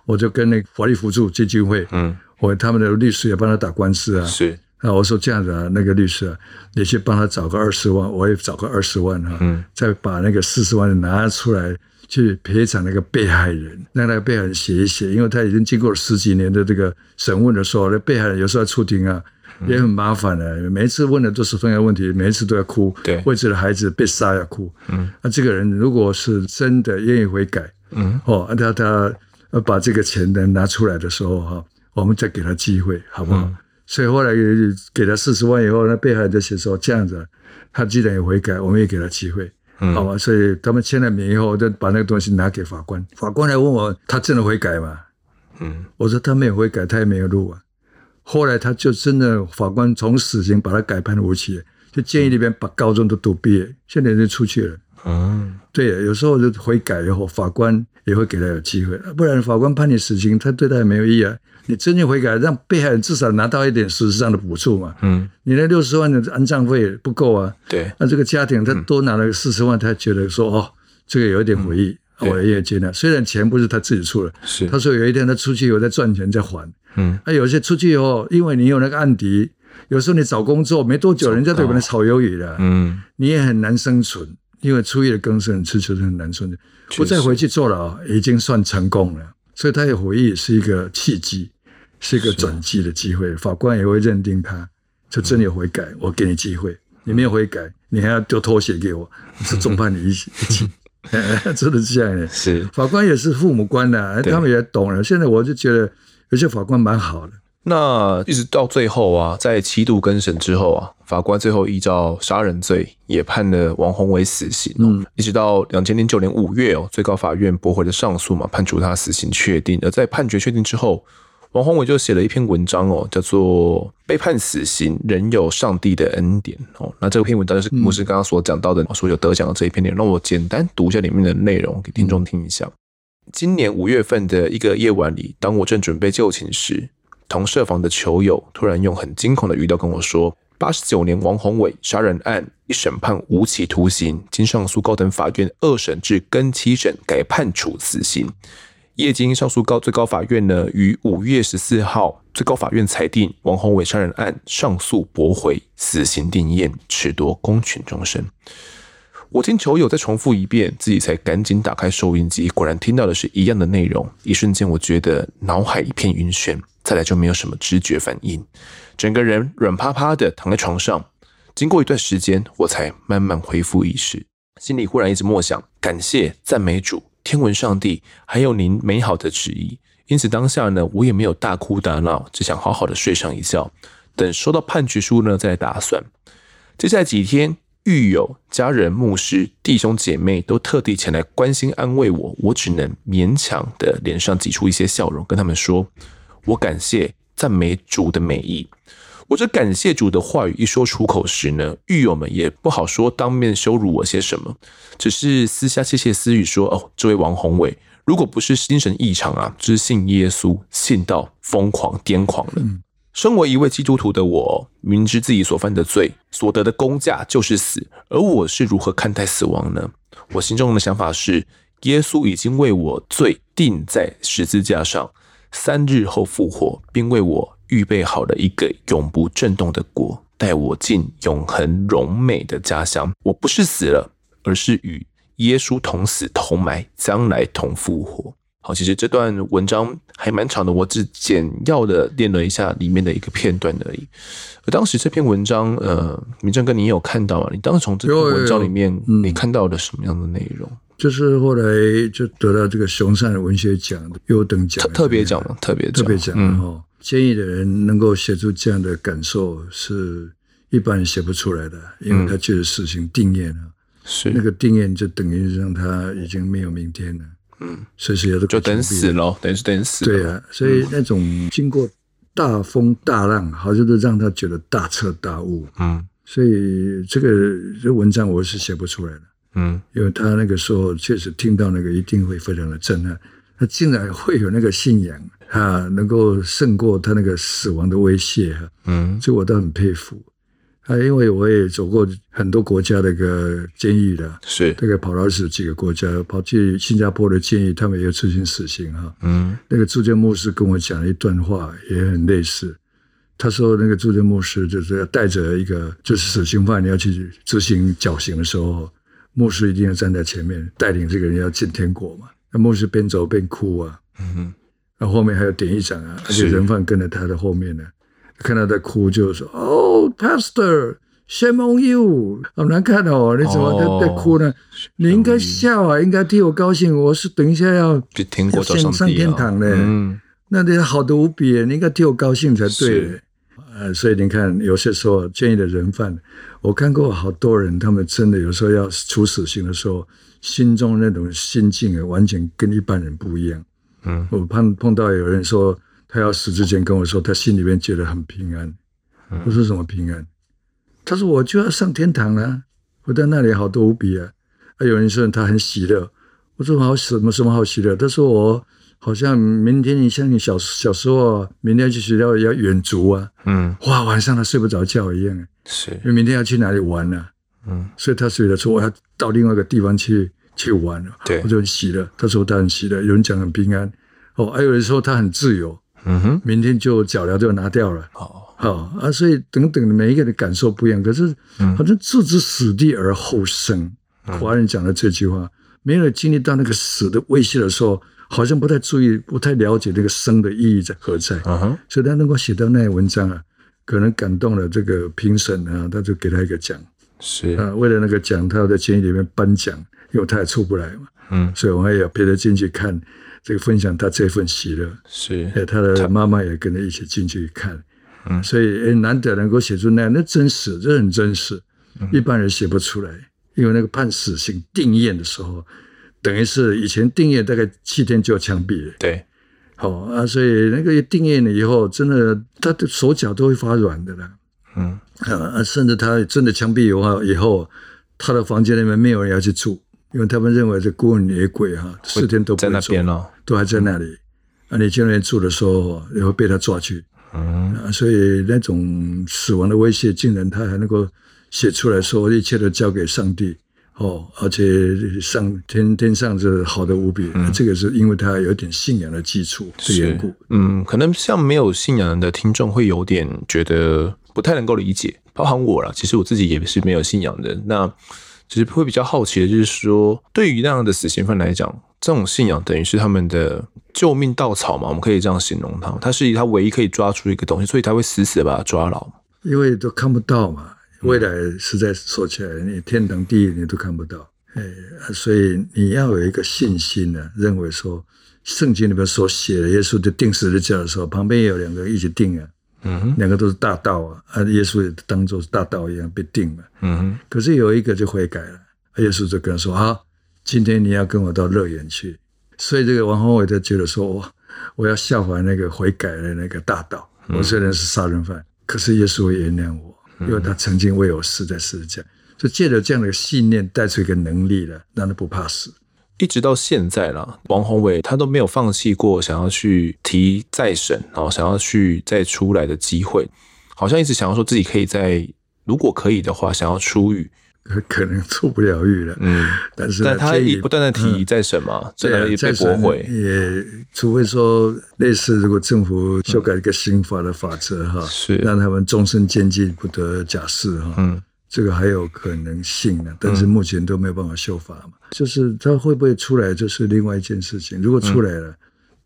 我就跟那个法律辅助基金会，嗯，我他们的律师也帮他打官司啊，是。啊，我说这样子啊，那个律师啊，你去帮他找个二十万，我也找个二十万哈、啊，嗯，再把那个四十万拿出来去赔偿那个被害人，让那个被害人写一写，因为他已经经过了十几年的这个审问的时候，那被害人有时候要出庭啊，也很麻烦的、啊，每一次问的都是同样问题，每一次都要哭，对，为自己的孩子被杀要哭，嗯，那这个人如果是真的愿意悔改，嗯，哦，他他把这个钱能拿出来的时候哈，我们再给他机会，好不好？嗯所以后来给他四十万以后，那被害人就写说这样子，他既然有悔改，我们也给他机会，嗯、好吧？所以他们签了名以后，就把那个东西拿给法官。法官来问我，他真的悔改吗？嗯，我说他没有悔改，他也没有录啊。后来他就真的，法官从死刑把他改判无期，就监狱里边把高中都读毕业，现在就出去了。啊，对，有时候就悔改以后，法官也会给他有机会，不然法官判你死刑，他对他也没有意义啊。你真正悔改，让被害人至少拿到一点实质上的补助嘛。嗯，你那六十万的安葬费不够啊。对，那这个家庭他多拿了四十万，他觉得说哦，这个有一点回忆，嗯、我也接纳。虽然钱不是他自己出的，是他说有一天他出去以后再赚钱再还。嗯，那有些出去以后，因为你有那个案底，有时候你找工作没多久，人家都把你炒鱿鱼了，嗯，你也很难生存，因为初一的更生吃就是很难生存。我再回去坐牢，已经算成功了。所以他的回忆是一个契机，是一个转机的机会。法官也会认定他，就真的有悔改，我给你机会。你没有悔改，你还要丢拖鞋给我，是重判你一起一起。真的是这样的。是法官也是父母官的，他们也懂了。现在我就觉得有些法官蛮好的。那一直到最后啊，在七度更审之后啊，法官最后依照杀人罪也判了王宏伟死刑。嗯，一直到两千零九年五月哦，最高法院驳回了上诉嘛，判处他死刑确定。而在判决确定之后，王宏伟就写了一篇文章哦，叫做《被判死刑仍有上帝的恩典》哦。那这篇文章就是牧师刚刚所讲到的，所有得奖的这一篇内容。那我简单读一下里面的内容给听众听一下。今年五月份的一个夜晚里，当我正准备就寝时，同舍房的囚友突然用很惊恐的语调跟我说：“八十九年王宏伟杀人案一审判无期徒刑，经上诉高等法院二审至更七审改判处死刑。业经上诉高最高法院呢，于五月十四号最高法院裁定王宏伟杀人案上诉驳回，死刑定谳，褫夺公权终身。”我听球友再重复一遍，自己才赶紧打开收音机，果然听到的是一样的内容。一瞬间，我觉得脑海一片晕眩，再来就没有什么知觉反应，整个人软趴趴的躺在床上。经过一段时间，我才慢慢恢复意识，心里忽然一直默想：感谢、赞美主、天文上帝，还有您美好的旨意。因此当下呢，我也没有大哭大闹，只想好好的睡上一觉，等收到判决书呢再打算。接下来几天。狱友、家人、牧师、弟兄姐妹都特地前来关心安慰我，我只能勉强的脸上挤出一些笑容，跟他们说：“我感谢、赞美主的美意。”我这感谢主的话语一说出口时呢，狱友们也不好说当面羞辱我些什么，只是私下窃窃私语说：“哦，这位王宏伟，如果不是精神异常啊，只信耶稣信到疯狂癫狂了。”身为一位基督徒的我，明知自己所犯的罪，所得的工价就是死，而我是如何看待死亡呢？我心中的想法是，耶稣已经为我罪钉在十字架上，三日后复活，并为我预备好了一个永不震动的国，带我进永恒荣美的家乡。我不是死了，而是与耶稣同死同埋，将来同复活。好，其实这段文章还蛮长的，我只简要的念了一下里面的一个片段而已。而当时这篇文章，呃，明正哥，你有看到吗？你当时从这篇文章里面，你看到了什么样的内容？就是后来就得到这个熊善文学奖的优等奖，特别奖嘛，特别特别奖。然后监狱的人能够写出这样的感受，是一般人写不出来的，因为他觉得事情定谳了，是那个定谳就等于让他已经没有明天了。嗯，随时有的就等死了，等于是等死。对啊，所以那种经过大风大浪，好像都让他觉得大彻大悟。嗯，所以这个这文章我是写不出来的。嗯，因为他那个时候确实听到那个，一定会非常的震撼。他竟然会有那个信仰啊，能够胜过他那个死亡的威胁。嗯，这我倒很佩服。啊，因为我也走过很多国家的一个监狱的，是大概跑了二十几个国家，跑去新加坡的监狱，他们也有执行死刑哈。嗯，那个驻监牧师跟我讲了一段话，也很类似。他说，那个驻监牧师就是要带着一个就是死刑犯，你要去执行绞刑的时候，牧师一定要站在前面，带领这个人要进天国嘛。那牧师边走边哭啊，嗯哼，然后后面还有典狱长啊，而且人犯跟在他的后面呢。看他在哭，就说：“哦，Pastor，shame on you，好难看哦！你怎么在在哭呢？你应该笑啊，应该替我高兴。我是等一下要去天国上上天堂的，嗯，那你好的无比，你应该替我高兴才对。呃，所以你看，有些时候监狱的人犯，我看过好多人，他们真的有时候要处死刑的时候，心中那种心境啊，完全跟一般人不一样。嗯，我碰碰到有人说。”他要死之前跟我说，他心里面觉得很平安。我说什么平安？他说我就要上天堂了，我在那里好多无比啊！啊，有人说他很喜乐。我说好什么什么好喜乐？他说我好像明天你像你小小时候，明天去学校要远足啊，嗯，哇，晚上他睡不着觉一样，是，因为明天要去哪里玩呢？啊？嗯，所以他睡了说我要到另外一个地方去去玩了。对，我就很喜乐。他说他很喜乐，有人讲很平安，哦，还有人说他很自由。嗯哼，明天就脚镣就拿掉了。哦，好啊，所以等等每一个人的感受不一样。可是，好像置之死地而后生，华人讲的这句话，没有经历到那个死的威胁的时候，好像不太注意，不太了解那个生的意义在何在。嗯哼，所以他能够写到那些文章啊，可能感动了这个评审啊，他就给他一个奖。是啊，为了那个奖，他要在监狱里面颁奖，因为他也出不来嘛。嗯，所以我们也要陪着进去看。这个分享他这份喜乐。是，哎，他的妈妈也跟着一起进去看，嗯，所以哎，难得能够写出那样，那真实，这很真实，嗯、一般人写不出来，因为那个判死刑定谳的时候，等于是以前定谳大概七天就要枪毙了，对，好啊，所以那个定谳了以后，真的他的手脚都会发软的啦，嗯。啊，甚至他真的枪毙以后，以后他的房间里面没有人要去住。因为他们认为这孤魂野鬼哈，四天都不在那边了，都还在那里。啊，你进那边住的时候，也会被他抓去。嗯，啊，所以那种死亡的威胁，竟然他还能够写出来说，一切都交给上帝。哦，而且上天天上是好的无比。嗯，这个是因为他有点信仰的基础的缘故。嗯，可能像没有信仰的听众会有点觉得不太能够理解，包含我了。其实我自己也是没有信仰的。那。其实会比较好奇的就是说，对于那样的死刑犯来讲，这种信仰等于是他们的救命稻草嘛？我们可以这样形容他，他是他唯一可以抓出一个东西，所以他会死死的把他抓牢。因为都看不到嘛，未来实在说起来，你天堂地狱你都看不到，哎，所以你要有一个信心呢，认为说圣经里面所写的耶稣的定十字架的时候，旁边也有两个人一起定啊。嗯哼，两个都是大盗啊，啊，耶稣也当做是大盗一样被定了。嗯哼，可是有一个就悔改了，耶稣就跟他说：“啊，今天你要跟我到乐园去。”所以这个王宏伟就觉得说：“我我要效法那个悔改的那个大盗。我虽然是杀人犯，可是耶稣会原谅我，因为他曾经为我死在十字架。就借着这样的信念，带出一个能力了，让他不怕死。”一直到现在啦，王宏伟他都没有放弃过想要去提再审，然后想要去再出来的机会，好像一直想要说自己可以在，如果可以的话，想要出狱，可能出不了狱了。嗯，但是但他也不断的提再审嘛，这个也被驳回，也除非说类似如果政府修改一个刑法的法则哈，是让他们终身监禁不得假释哈。嗯。这个还有可能性呢，但是目前都没有办法修法嘛。嗯、就是他会不会出来，就是另外一件事情。如果出来了，嗯、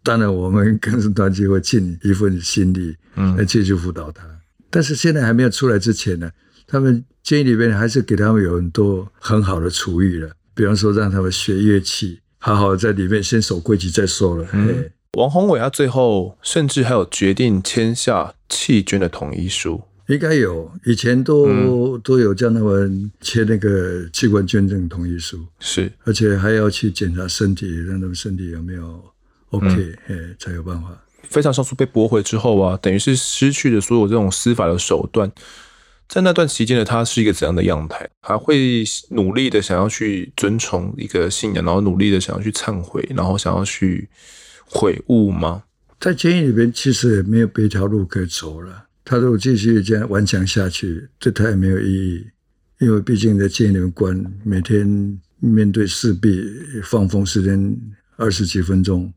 当然我们跟生团体会尽一份心力，嗯，来继续辅导他。但是现在还没有出来之前呢，他们监狱里面还是给他们有很多很好的厨艺了，比方说让他们学乐器，好好在里面先守规矩再说了。嗯，王宏伟他最后甚至还有决定签下弃捐的同意书。应该有，以前都、嗯、都有叫他们签那个器官捐赠同意书，是，而且还要去检查身体，让他们身体有没有 OK，哎、嗯，才有办法。非常上诉被驳回之后啊，等于是失去了所有这种司法的手段。在那段期间的他是一个怎样的样态？还会努力的想要去遵从一个信仰，然后努力的想要去忏悔，然后想要去悔悟吗？在监狱里边，其实也没有别条路可以走了。他如果继续这样顽强下去，对他也没有意义，因为毕竟在监狱里面关，每天面对四壁，放风时间二十几分钟，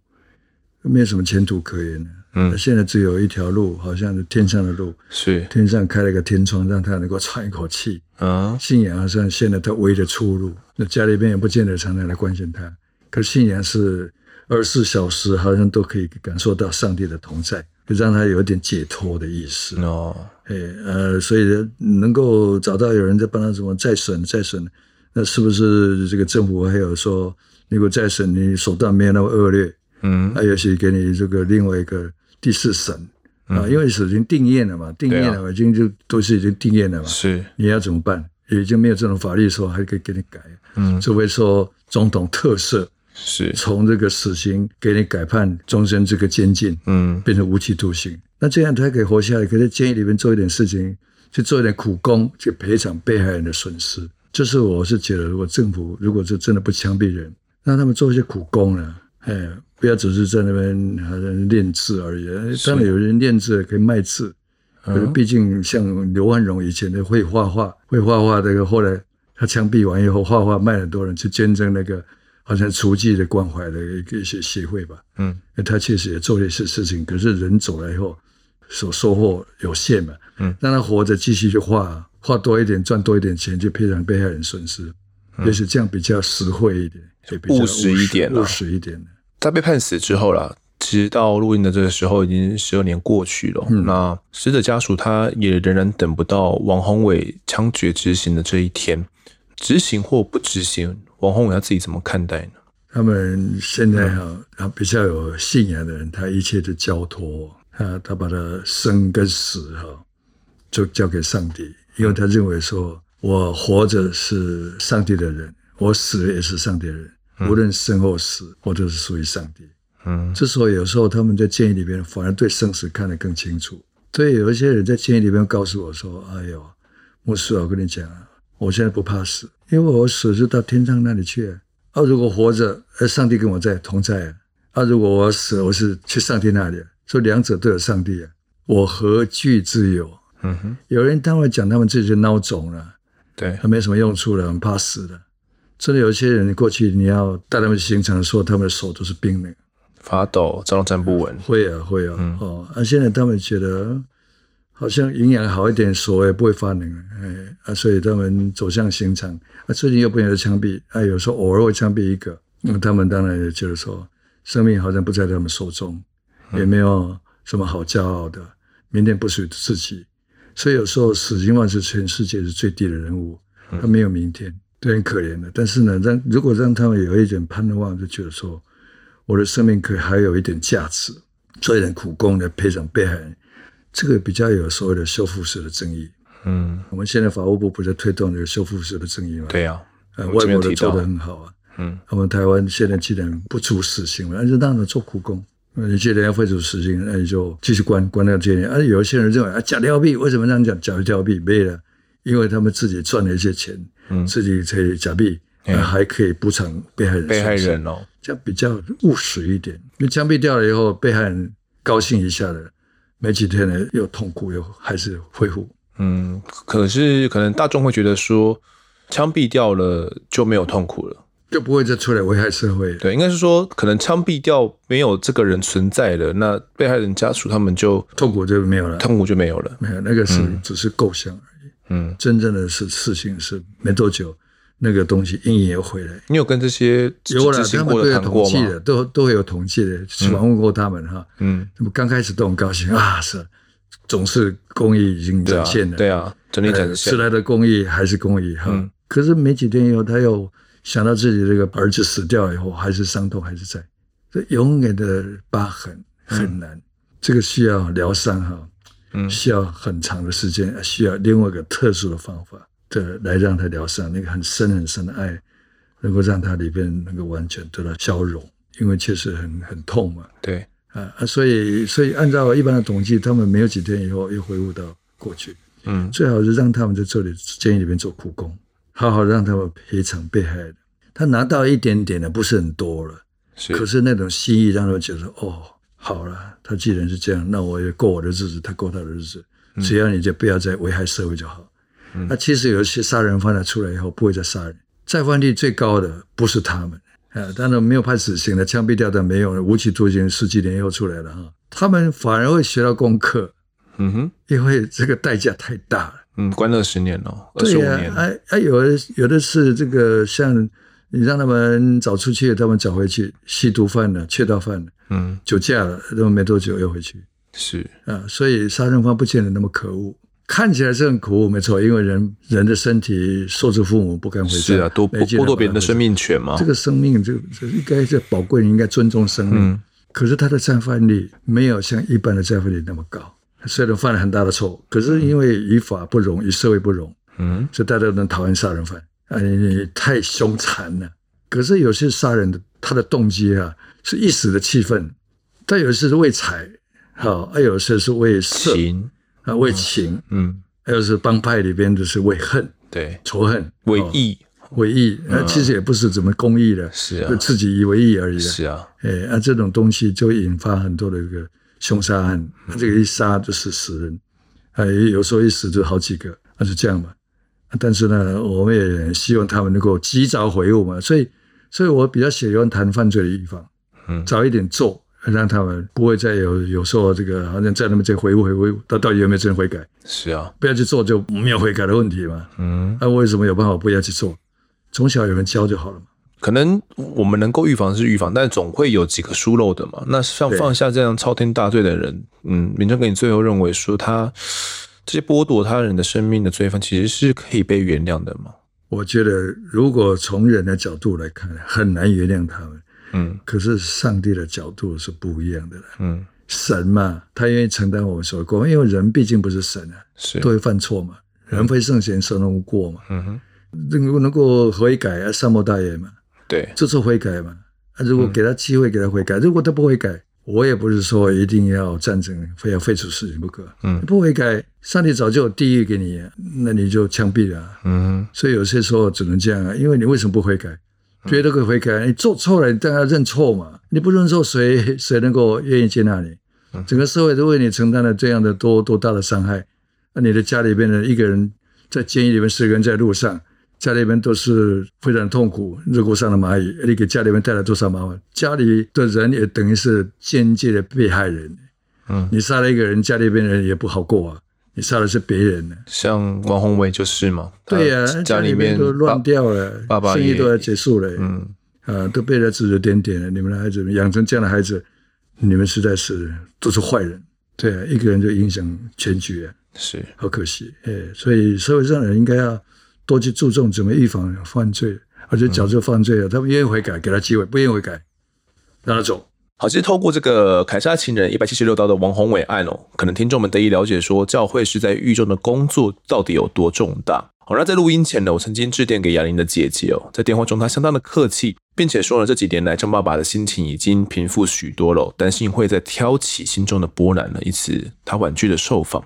没有什么前途可言的。嗯，现在只有一条路，好像是天上的路，是天上开了一个天窗，让他能够喘一口气。啊，信仰好像现在他唯一的出路。那家里边也不见得常常来关心他，可是信仰是二十四小时，好像都可以感受到上帝的同在。就让他有点解脱的意思。哦，哎呃，所以能够找到有人在帮他什么再审再审，那是不是这个政府还有说，如果再审你手段没有那么恶劣，嗯，还有些给你这个另外一个第四审啊，因为是已经定谳了嘛，定谳了嘛，已经就都是已经定谳了嘛，是。你要怎么办？已经没有这种法律的时候，还可以给你改，嗯，除非说总统特赦。是从这个死刑给你改判终身这个监禁，嗯，变成无期徒刑。那这样他可以活下来，可以在监狱里面做一点事情，去做一点苦工，去赔偿被害人的损失。这是我是觉得，如果政府如果是真的不枪毙人，让他们做一些苦工呢，哎，不要只是在那边好像练字而已。当然有人练字可以卖字，可是毕竟像刘万荣以前的会画画，会画画这个后来他枪毙完以后画画卖很多人去捐赠那个。好像厨具的关怀的一个一些协会吧。嗯，他确实也做了一些事情，可是人走了以后，所收获有限嘛。嗯，让他活着继续去画，画多一点赚多一点钱，就赔偿被害人损失，也许这样比较实惠一点，就比较务实一点，务实一点。在被判死之后啦，其实到录音的这个时候已经十二年过去了。嗯，那死者家属他也仍然等不到王宏伟枪决执行的这一天，执行或不执行，王宏伟他自己怎么看待呢？他们现在哈，他比较有信仰的人，他一切都交托，他他把他生跟死哈，就交给上帝，因为他认为说，我活着是上帝的人，我死了也是上帝的人。无论生或死，我都是属于上帝。嗯，之所以有时候他们在监狱里边反而对生死看得更清楚。所以有一些人在监狱里边告诉我说：“哎呦，牧师，我跟你讲啊，我现在不怕死，因为我死是到天上那里去啊。啊，如果活着，而上帝跟我在同在啊。啊，如果我死，我是去上帝那里，所以两者都有上帝啊。我何惧之有？嗯哼，有人他会讲他们自己就孬种了，对，他没什么用处了，很怕死的。”真的有一些人，过去你要带他们行程，说他们的手都是冰冷，发抖，站都站不稳。会啊，会啊，嗯、哦，啊，现在他们觉得好像营养好一点，手也不会发冷，哎，啊，所以他们走向刑场，啊，最近又不停的枪毙，啊，有时候偶尔会枪毙一个，那么他们当然也觉得说，生命好像不在他们手中，也没有什么好骄傲的，明天不属于自己，所以有时候死刑犯是全世界是最低的人物，他没有明天。都很可怜的，但是呢，让如果让他们有一点盼望，就觉得说，我的生命可以还有一点价值，做一点苦工来赔偿被害人，这个比较有所谓的修复式的正义。嗯，我们现在法务部不是在推动这个修复式的正义吗？对呀、啊，呃，外国的做得很好啊。嗯，我们台湾现在既然不处死刑了，那就让他做苦工。你既然要废除死刑，那你就继续关关到监狱。而有一些人认为啊，假吊毙，为什么这样讲？假吊毙没了，因为他们自己赚了一些钱。嗯，自己可以假币，嗯、还可以补偿被害人。被害人哦，这样比较务实一点。因为枪毙掉了以后，被害人高兴一下的，没几天呢又痛苦，又还是恢复。嗯，可是可能大众会觉得说，枪毙掉了就没有痛苦了，就不会再出来危害社会。对，应该是说，可能枪毙掉没有这个人存在了，那被害人家属他们就痛苦就没有了，痛苦就没有了。没有，那个是、嗯、只是构想而已。嗯，真正的是事情是没多久，那个东西阴影又回来。你有跟这些有了，他们都有统计的，都都会有统计的，访问过他们哈。嗯，那么刚开始都很高兴啊，是总是公益已经展现了，对啊，整体展现。迟来的公益还是公益哈。可是没几天以后，他又想到自己这个儿子死掉以后，还是伤痛还是在，这永远的疤痕很难，这个需要疗伤哈。嗯需要很长的时间，需要另外一个特殊的方法的来让他疗伤。那个很深很深的爱，能够让他里边能够完全得到消融，因为确实很很痛嘛。对啊啊，所以所以按照一般的统计，他们没有几天以后又恢复到过去。嗯，最好是让他们在这里监狱里面做苦工，好好让他们赔偿被害的。他拿到一点点的，不是很多了，是可是那种心意让他们觉得哦。好了，他既然是这样，那我也过我的日子，他过他的日子。只要你就不要再危害社会就好。那、其实有一些杀人犯他出来以后不会再杀人，再犯率最高的不是他们啊，当然没有判死刑的，枪毙掉的没有，无期徒刑十几年以后出来了哈，他们反而会学到功课。嗯哼，因为这个代价太大了。嗯，关了十年哦，二十五年。哎哎，有的有的是这个像。你让他们早出去，他们早回去。吸毒犯了，窃盗犯了，嗯，酒驾了，都没多久又回去。是啊，所以杀人犯不见得那么可恶，看起来是很可恶，没错。因为人人的身体受之父母，不敢回首。是啊，多剥夺别人的生命权嘛。这个生命，这个这应该是宝贵，应该尊重生命。嗯、可是他的再犯率没有像一般的再犯率那么高。虽然犯了很大的错，可是因为于法不容，于社会不容，嗯，所以大家都能讨厌杀人犯。哎，你太凶残了！可是有些杀人的，他的动机啊，是一时的气愤；但有些是为财，好；还有些是为色情啊，为情，嗯；还有是帮派里边的是为恨，对，仇恨，为义，为义。那其实也不是怎么公义的，是啊，就自己以为义而已。是啊，哎，那这种东西就会引发很多的一个凶杀案。那这个一杀就是死人，哎，有时候一死就好几个，那就这样吧。但是呢，我们也希望他们能够及早悔悟嘛。所以所以我比较喜欢谈犯罪的预防，嗯，早一点做，让他们不会再有有时候这个好像在那么在回顾回顾，他到底有没有真悔改？是啊，不要去做就没有悔改的问题嘛，嗯，那为什么有办法不要去做？从小有人教就好了嘛。可能我们能够预防是预防，但总会有几个疏漏的嘛。那像放下这样滔天大罪的人，嗯，民政哥，你最后认为说他这些剥夺他人的生命的罪犯，其实是可以被原谅的吗？我觉得，如果从人的角度来看，很难原谅他们。嗯，可是上帝的角度是不一样的。嗯，神嘛，他愿意承担我们所有过，因为人毕竟不是神啊，是都会犯错嘛。人非圣贤，孰能无过嘛？嗯哼，如果能够悔改啊，善莫大焉嘛。对，这次悔改嘛。啊，如果给他机会，给他悔改，如果他不悔改。我也不是说一定要战争，非要废除死刑不可。嗯，不悔改，上帝早就有地狱给你，那你就枪毙了。嗯，所以有些时候只能这样啊，因为你为什么不悔改？别人都可以悔改，你做错了，你当然要认错嘛。你不认错，谁谁能够愿意接纳你？整个社会都为你承担了这样的多多大的伤害。那你的家里边的一个人在监狱里面，十个人在路上。家里边都是非常痛苦，热锅上的蚂蚁，你给家里面带来多少麻烦？家里的人也等于是间接的被害人。嗯，你杀了一个人，家里边人也不好过啊。你杀的是别人呢。像王宏伟就是嘛。对呀、啊，家里面都乱掉了，爸爸生意都要结束了。嗯，啊，都被他指指点点了。你们的孩子养成这样的孩子，你们实在是都是坏人。对啊，一个人就影响全局啊。是，好可惜。哎，所以社会上的人应该要。多去注重怎么预防犯罪，而且矫正犯罪啊，他们愿意悔改，给他机会；不愿意悔改，让他走。好，其实透过这个凯撒情人一百七十六刀的王宏伟案哦，可能听众们得以了解说，教会是在狱中的工作到底有多重大。好，那在录音前呢，我曾经致电给雅琳的姐姐哦，在电话中她相当的客气，并且说了这几年来张爸爸的心情已经平复许多了，担心会再挑起心中的波澜了，因此她婉拒了受访。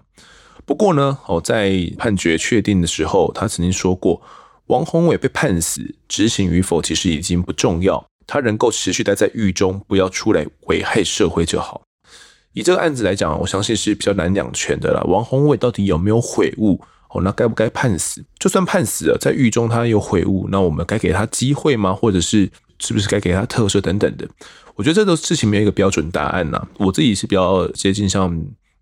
不过呢，哦，在判决确定的时候，他曾经说过，王宏伟被判死，执行与否其实已经不重要，他能够持续待在狱中，不要出来危害社会就好。以这个案子来讲，我相信是比较难两全的啦。王宏伟到底有没有悔悟？哦，那该不该判死？就算判死了，在狱中他有悔悟，那我们该给他机会吗？或者是是不是该给他特赦等等的？我觉得这个事情没有一个标准答案呐。我自己是比较接近像。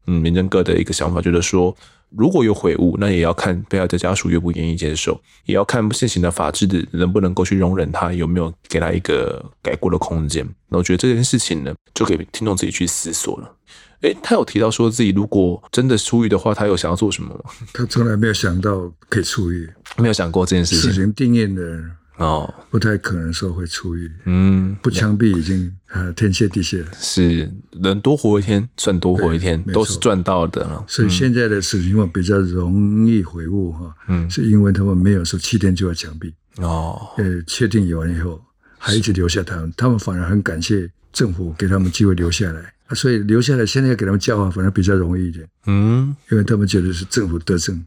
嗯，民政哥的一个想法就是说，如果有悔悟，那也要看被害者家属愿不愿意接受，也要看现行的法制的能不能够去容忍他，有没有给他一个改过的空间。那我觉得这件事情呢，就给听众自己去思索了。诶，他有提到说自己如果真的出狱的话，他有想要做什么吗？他从来没有想到可以出狱，没有想过这件事情。死刑定谳的人。哦，不太可能说会出狱。嗯，不枪毙已经呃天谢地谢了。是，能多活一天算多活一天，都是赚到的了。所以现在的死刑犯比较容易悔悟哈，嗯，是因为他们没有说七天就要枪毙哦，呃，确定有完以后还一直留下他们，他们反而很感谢政府给他们机会留下来啊，所以留下来现在要给他们教化反而比较容易一点。嗯，因为他们觉得是政府得政，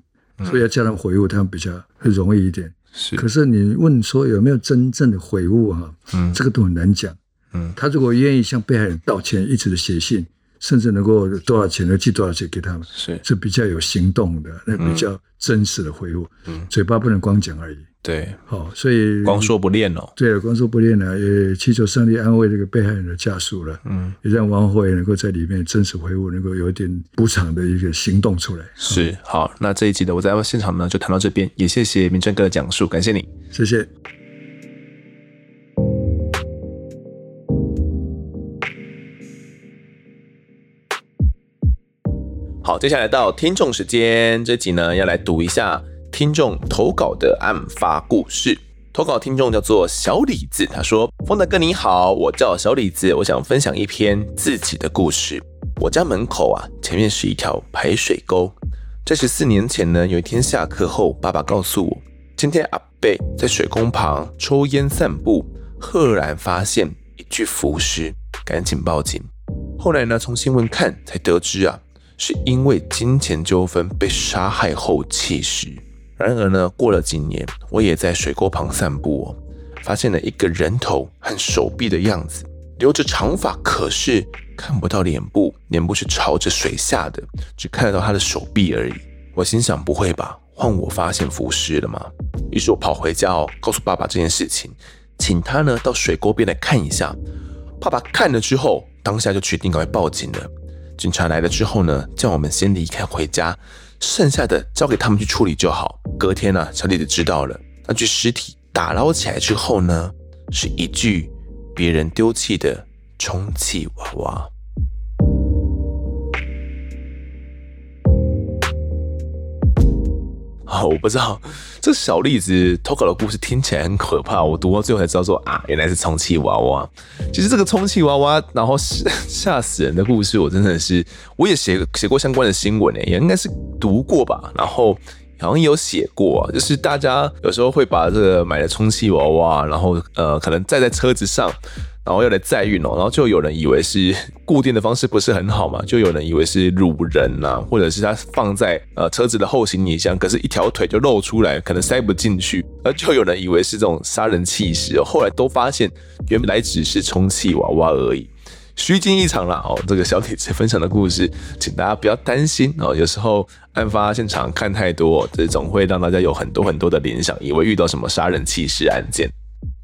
所以要叫他们悔悟，他们比较容易一点。是，可是你问说有没有真正的悔悟哈？嗯，这个都很难讲。嗯，他如果愿意向被害人道歉，一直的写信，甚至能够多少钱能寄多少钱给他们，是是比较有行动的，那比较真实的悔悟。嗯，嘴巴不能光讲而已。对，好，所以光说不练哦。对，光说不练了，也祈求上帝安慰这个被害人的家属了。嗯，也让王鸿伟能够在里面真实回悟，能够有一点补偿的一个行动出来。是，好，那这一集的我在现场呢，就谈到这边，也谢谢明正哥的讲述，感谢你，谢谢。好，接下来到听众时间，这集呢要来读一下。听众投稿的案发故事，投稿听众叫做小李子，他说：“丰德哥你好，我叫小李子，我想分享一篇自己的故事。我家门口啊，前面是一条排水沟。这是四年前呢，有一天下课后，爸爸告诉我，今天阿伯在水沟旁抽烟散步，赫然发现一具浮尸，赶紧报警。后来呢，从新闻看才得知啊，是因为金钱纠纷被杀害后弃尸。”然而呢，过了几年，我也在水沟旁散步哦，发现了一个人头和手臂的样子，留着长发，可是看不到脸部，脸部是朝着水下的，只看得到他的手臂而已。我心想，不会吧，换我发现浮尸了吗？于是我跑回家哦，告诉爸爸这件事情。请他呢到水沟边来看一下。爸爸看了之后，当下就决定赶快报警了。警察来了之后呢，叫我们先离开回家，剩下的交给他们去处理就好。隔天呢、啊，小李子知道了，那具尸体打捞起来之后呢，是一具别人丢弃的充气娃娃。啊，我不知道这小例子投稿的故事听起来很可怕。我读到最后才知道说啊，原来是充气娃娃。其实这个充气娃娃然后吓吓死人的故事，我真的是我也写写过相关的新闻诶，也应该是读过吧。然后好像也有写过，就是大家有时候会把这个买的充气娃娃，然后呃可能载在车子上。然后要来载运哦，然后就有人以为是 固定的方式不是很好嘛，就有人以为是掳人呐、啊，或者是他放在呃车子的后行李箱，可是一条腿就露出来，可能塞不进去，而就有人以为是这种杀人弃尸哦，后来都发现原来只是充气娃娃而已，虚惊一场啦哦。这个小李子分享的故事，请大家不要担心哦。有时候案发现场看太多，这总会让大家有很多很多的联想，以为遇到什么杀人弃尸案件。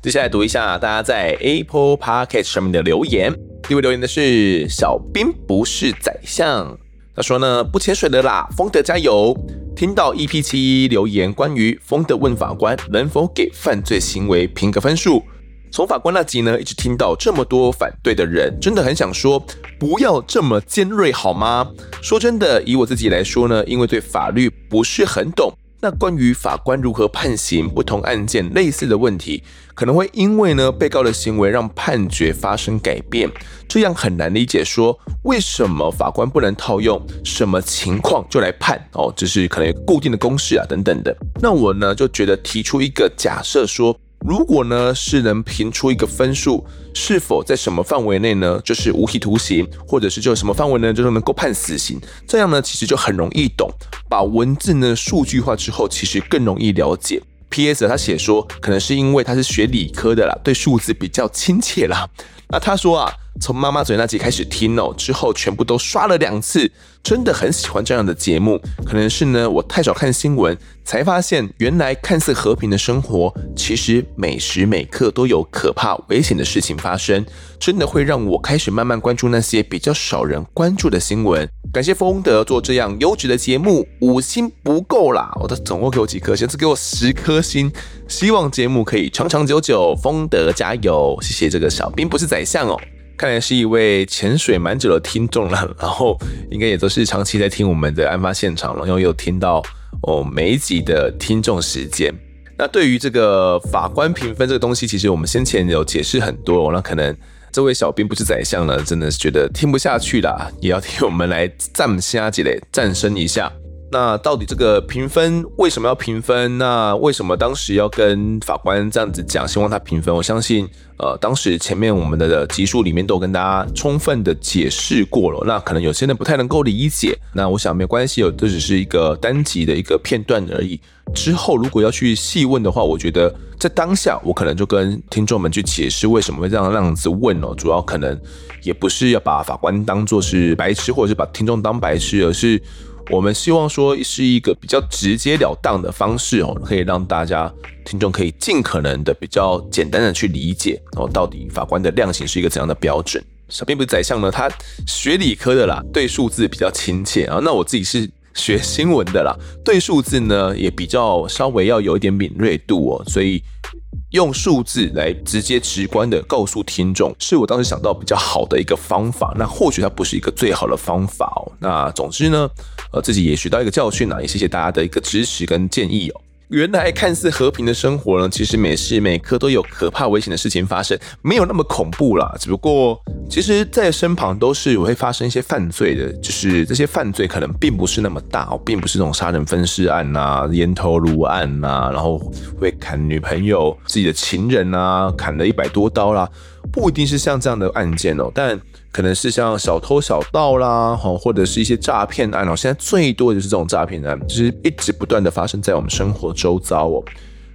接下来读一下大家在 Apple Podcast 上面的留言。第一位留言的是小兵不是宰相，他说呢，不潜水的啦，丰德加油。听到 EP 七留言关于丰德问法官能否给犯罪行为评个分数，从法官那集呢一直听到这么多反对的人，真的很想说不要这么尖锐好吗？说真的，以我自己来说呢，因为对法律不是很懂。那关于法官如何判刑，不同案件类似的问题，可能会因为呢被告的行为让判决发生改变，这样很难理解。说为什么法官不能套用什么情况就来判哦，就是可能有固定的公式啊等等的。那我呢就觉得提出一个假设说。如果呢是能评出一个分数，是否在什么范围内呢？就是无期徒刑，或者是就什么范围呢？就是能够判死刑。这样呢，其实就很容易懂。把文字呢数据化之后，其实更容易了解。P.S. 他写说，可能是因为他是学理科的啦，对数字比较亲切啦。那他说啊。从妈妈嘴那集开始听哦，之后全部都刷了两次，真的很喜欢这样的节目。可能是呢，我太少看新闻，才发现原来看似和平的生活，其实每时每刻都有可怕危险的事情发生。真的会让我开始慢慢关注那些比较少人关注的新闻。感谢丰德做这样优质的节目，五星不够啦，我的总共给我几颗星？是给我十颗星。希望节目可以长长久久，丰德加油！谢谢这个小兵不是宰相哦。看来是一位潜水蛮久的听众了，然后应该也都是长期在听我们的案发现场了，然后有听到哦每一集的听众时间。那对于这个法官评分这个东西，其实我们先前有解释很多，那可能这位小兵不是宰相呢，真的是觉得听不下去啦，也要替我们来赞下几嘞，赞声一下。那到底这个评分为什么要评分？那为什么当时要跟法官这样子讲，希望他评分？我相信，呃，当时前面我们的集数里面都跟大家充分的解释过了。那可能有些人不太能够理解，那我想没关系，有这只是一个单集的一个片段而已。之后如果要去细问的话，我觉得在当下我可能就跟听众们去解释为什么会这样这样子问哦。主要可能也不是要把法官当作是白痴，或者是把听众当白痴，而是。我们希望说是一个比较直截了当的方式哦，可以让大家听众可以尽可能的比较简单的去理解哦，到底法官的量刑是一个怎样的标准。小编不是宰相呢，他学理科的啦，对数字比较亲切啊。那我自己是学新闻的啦，对数字呢也比较稍微要有一点敏锐度哦，所以。用数字来直接直观的告诉听众，是我当时想到比较好的一个方法。那或许它不是一个最好的方法哦。那总之呢，呃，自己也学到一个教训啊，也谢谢大家的一个支持跟建议哦。原来看似和平的生活呢，其实每时每刻都有可怕危险的事情发生，没有那么恐怖啦。只不过，其实，在身旁都是会发生一些犯罪的，就是这些犯罪可能并不是那么大，并不是那种杀人分尸案呐、烟头颅案呐，然后会砍女朋友、自己的情人啊，砍了一百多刀啦，不一定是像这样的案件哦，但。可能是像小偷小盗啦，或者是一些诈骗案哦。现在最多的就是这种诈骗案，就是一直不断的发生在我们生活周遭哦。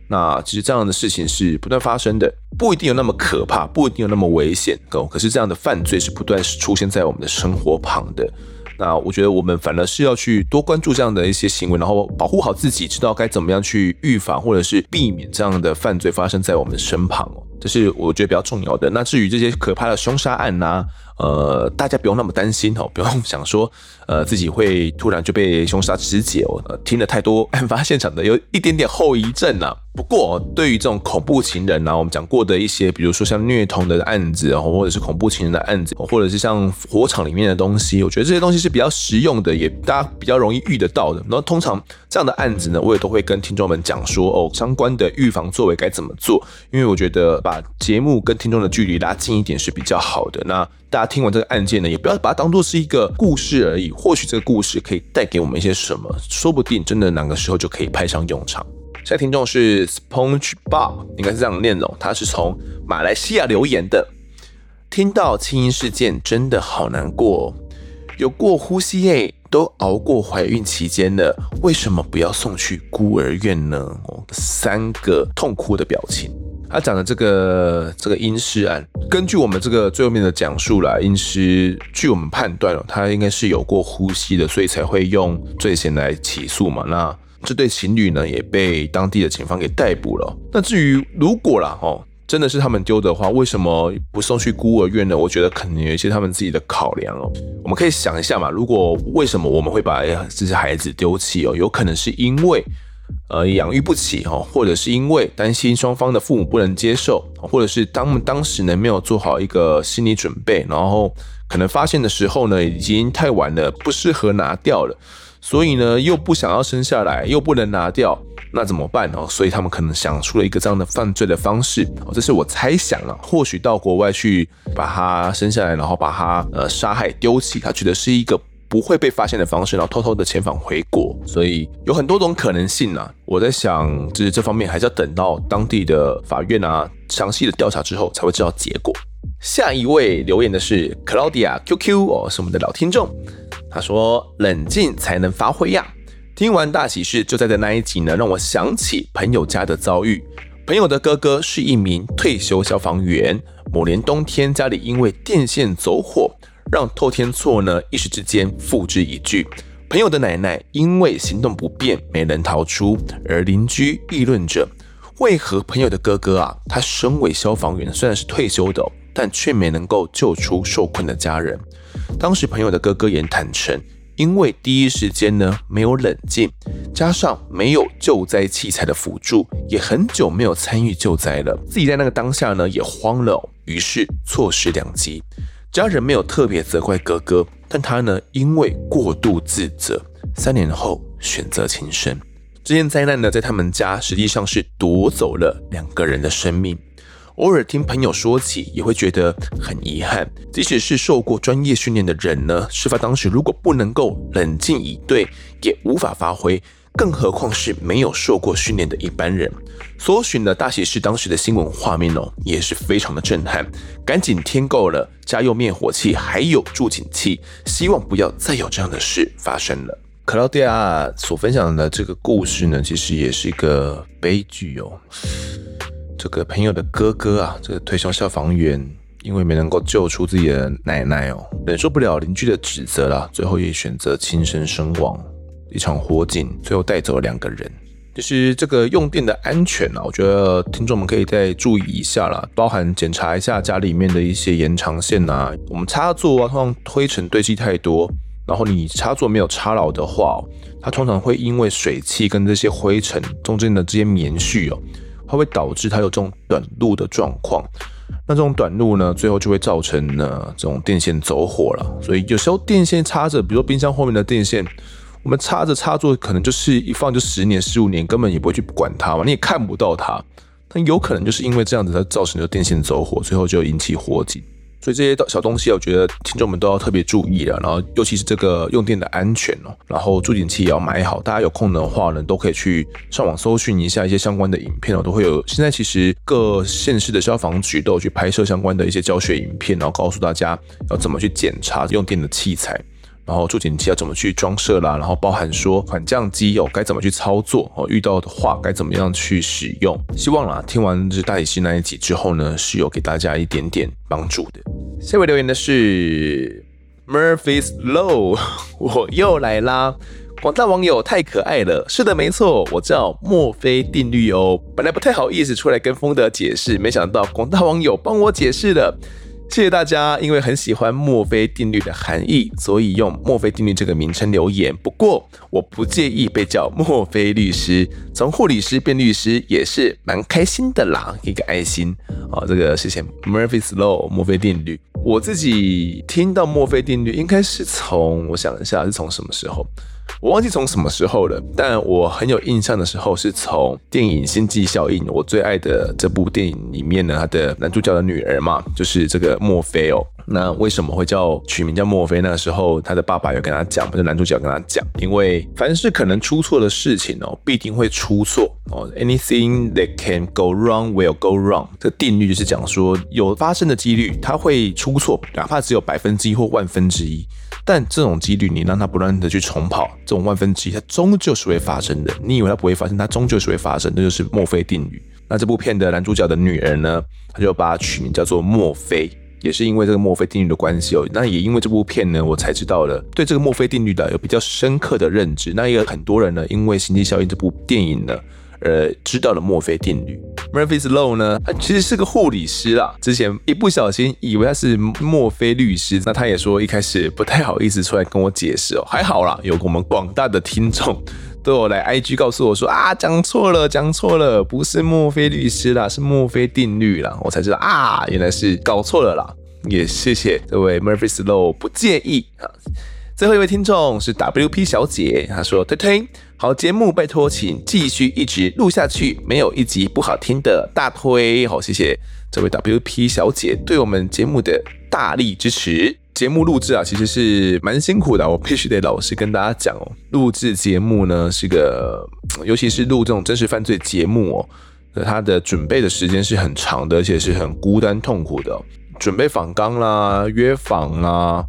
那其实这样的事情是不断发生的，不一定有那么可怕，不一定有那么危险哦。可是这样的犯罪是不断出现在我们的生活旁的。那我觉得我们反而是要去多关注这样的一些行为，然后保护好自己，知道该怎么样去预防或者是避免这样的犯罪发生在我们身旁哦。这是我觉得比较重要的。那至于这些可怕的凶杀案呐、呃，大家不用那么担心哦，不用想说，呃，自己会突然就被凶杀肢解哦。听了太多案 发现场的，有一点点后遗症呐、啊。不过，对于这种恐怖情人啊，我们讲过的一些，比如说像虐童的案子，然后或者是恐怖情人的案子，或者是像火场里面的东西，我觉得这些东西是比较实用的，也大家比较容易遇得到的。然后，通常这样的案子呢，我也都会跟听众们讲说，哦，相关的预防作为该怎么做，因为我觉得把节目跟听众的距离拉近一点是比较好的。那大家听完这个案件呢，也不要把它当做是一个故事而已，或许这个故事可以带给我们一些什么，说不定真的哪个时候就可以派上用场。下听众是 SpongeBob，应该是这样念哦。他是从马来西亚留言的。听到弃婴事件真的好难过，有过呼吸诶都熬过怀孕期间了，为什么不要送去孤儿院呢？三个痛哭的表情。他讲的这个这个婴尸案，根据我们这个最后面的讲述啦，婴尸据我们判断哦，他应该是有过呼吸的，所以才会用罪嫌来起诉嘛。那这对情侣呢，也被当地的警方给逮捕了。那至于如果啦，哦，真的是他们丢的话，为什么不送去孤儿院呢？我觉得可能有一些他们自己的考量哦。我们可以想一下嘛，如果为什么我们会把这些孩子丢弃哦？有可能是因为呃养育不起哦，或者是因为担心双方的父母不能接受，或者是当当时呢没有做好一个心理准备，然后可能发现的时候呢已经太晚了，不适合拿掉了。所以呢，又不想要生下来，又不能拿掉，那怎么办呢？所以他们可能想出了一个这样的犯罪的方式。这是我猜想了。或许到国外去把他生下来，然后把他呃杀害丢弃，他觉得是一个不会被发现的方式，然后偷偷的遣返回国。所以有很多种可能性呢。我在想，就是这方面还是要等到当地的法院啊详细的调查之后才会知道结果。下一位留言的是 Claudia QQ 哦，是我们的老听众。他说：“冷静才能发挥呀。”听完大喜事就在的那一集呢，让我想起朋友家的遭遇。朋友的哥哥是一名退休消防员，某年冬天家里因为电线走火，让透天错呢一时之间付之一炬。朋友的奶奶因为行动不便没能逃出，而邻居议论着：为何朋友的哥哥啊，他身为消防员虽然是退休的，但却没能够救出受困的家人。当时朋友的哥哥也坦诚，因为第一时间呢没有冷静，加上没有救灾器材的辅助，也很久没有参与救灾了。自己在那个当下呢也慌了，于是错失良机。家人没有特别责怪哥哥，但他呢因为过度自责，三年后选择轻生。这件灾难呢在他们家实际上是夺走了两个人的生命。偶尔听朋友说起，也会觉得很遗憾。即使是受过专业训练的人呢，事发当时如果不能够冷静以对，也无法发挥，更何况是没有受过训练的一般人。搜寻了大喜事当时的新闻画面哦，也是非常的震撼。赶紧添购了家用灭火器，还有助警器，希望不要再有这样的事发生了。克劳迪亚所分享的这个故事呢，其实也是一个悲剧哦。这个朋友的哥哥啊，这个退休消防员，因为没能够救出自己的奶奶哦，忍受不了邻居的指责啦，最后也选择轻生身亡。一场火警最后带走了两个人。就是这个用电的安全啊，我觉得听众们可以再注意一下啦，包含检查一下家里面的一些延长线啊，我们插座啊，通常灰尘堆积太多，然后你插座没有插牢的话，它通常会因为水汽跟这些灰尘中间的这些棉絮哦。它会导致它有这种短路的状况，那这种短路呢，最后就会造成呢这种电线走火了。所以有时候电线插着，比如说冰箱后面的电线，我们插着插座，可能就是一放就十年、十五年，根本也不会去管它嘛，你也看不到它。但有可能就是因为这样子，它造成的电线走火，最后就引起火警。所以这些小东西，我觉得听众们都要特别注意了。然后，尤其是这个用电的安全哦。然后，助警器也要买好。大家有空的话呢，都可以去上网搜寻一下一些相关的影片哦，都会有。现在其实各县市的消防局都有去拍摄相关的一些教学影片，然后告诉大家要怎么去检查用电的器材。然后助警器要怎么去装设啦？然后包含说缓降机哦该怎么去操作哦？遇到的话该怎么样去使用？希望啦，听完这大喜事那一集之后呢，是有给大家一点点帮助的。下位留言的是 Murphy's Law，我又来啦。广大网友太可爱了，是的，没错，我叫墨菲定律哦。本来不太好意思出来跟风德解释，没想到广大网友帮我解释了。谢谢大家，因为很喜欢墨菲定律的含义，所以用墨菲定律这个名称留言。不过我不介意被叫墨菲律师，从护理师变律师也是蛮开心的啦。一个爱心啊，这个谢谢 Murphy's Law 墨菲定律。我自己听到墨菲定律，应该是从我想一下是从什么时候。我忘记从什么时候了，但我很有印象的时候是从电影《星际效应》，我最爱的这部电影里面呢，他的男主角的女儿嘛，就是这个墨菲哦。那为什么会叫取名叫墨菲？那个时候他的爸爸有跟他讲，不是男主角跟他讲，因为凡是可能出错的事情哦，必定会出错哦。Anything that can go wrong will go wrong。这个定律就是讲说，有发生的几率，它会出错，哪怕只有百分之一或万分之一。但这种几率，你让它不断的去重跑，这种万分之一，它终究是会发生的。你以为它不会发生，它终究是会发生，这就是墨菲定律。那这部片的男主角的女儿呢，他就把它取名叫做墨菲，也是因为这个墨菲定律的关系哦。那也因为这部片呢，我才知道了对这个墨菲定律的有比较深刻的认知。那也有很多人呢，因为《星际效应》这部电影呢。呃，知道了墨菲定律，Murphy's Law 呢，他其实是个护理师啦。之前一不小心以为他是墨菲律师，那他也说一开始不太好意思出来跟我解释哦。还好啦，有我们广大的听众都有来 IG 告诉我说啊，讲错了，讲错了，不是墨菲律师啦，是墨菲定律啦。我才知道啊，原来是搞错了啦。也谢谢这位 Murphy's Law 不介意啊。最后一位听众是 WP 小姐，她说：“推推好节目，拜托请继续一直录下去，没有一集不好听的，大推。”好，谢谢这位 WP 小姐对我们节目的大力支持。节目录制啊，其实是蛮辛苦的，我必须得老实跟大家讲哦。录制节目呢，是个，尤其是录这种真实犯罪节目哦，它的准备的时间是很长的，而且是很孤单痛苦的，准备访纲啦、约访啦。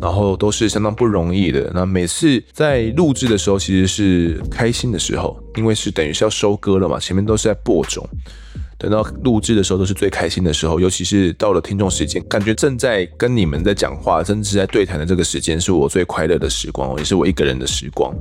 然后都是相当不容易的。那每次在录制的时候，其实是开心的时候，因为是等于是要收割了嘛，前面都是在播种。等到录制的时候，都是最开心的时候。尤其是到了听众时间，感觉正在跟你们在讲话，甚至在对谈的这个时间，是我最快乐的时光，也是我一个人的时光。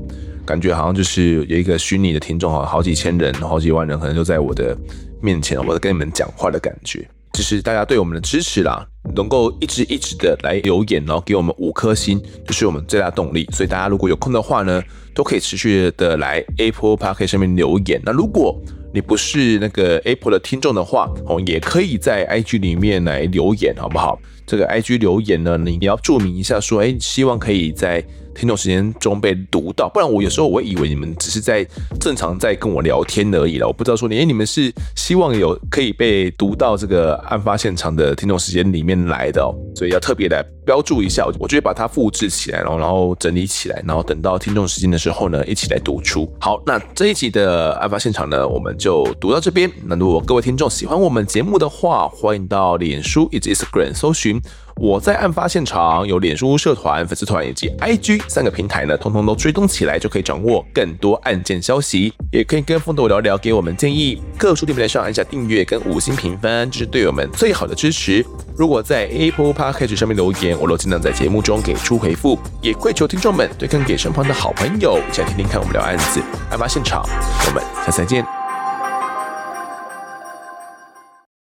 感觉好像就是有一个虚拟的听众，好好几千人、好几万人，可能就在我的面前，我在跟你们讲话的感觉。就是大家对我们的支持啦，能够一直一直的来留言，然后给我们五颗星，就是我们最大动力。所以大家如果有空的话呢，都可以持续的来 Apple Park 上面留言。那如果你不是那个 Apple 的听众的话，哦，也可以在 IG 里面来留言，好不好？这个 IG 留言呢，你要注明一下说，哎，希望可以在。听众时间中被读到，不然我有时候我会以为你们只是在正常在跟我聊天而已了。我不知道说你，哎，你们是希望有可以被读到这个案发现场的听众时间里面来的哦，所以要特别来标注一下。我就会把它复制起来，然后然后整理起来，然后等到听众时间的时候呢，一起来读出。好，那这一集的案发现场呢，我们就读到这边。那如果各位听众喜欢我们节目的话，欢迎到脸书以及 Instagram 搜寻。我在案发现场有脸书社团、粉丝团以及 IG 三个平台呢，通通都追踪起来，就可以掌握更多案件消息。也可以跟风头聊聊，给我们建议。各书店平台上按下订阅跟五星评分，这是对我们最好的支持。如果在 Apple Podcast 上面留言，我都尽量在节目中给出回复。也跪求听众们推荐给身旁的好朋友，一起来听听看我们聊案子。案发现场，我们下次再见。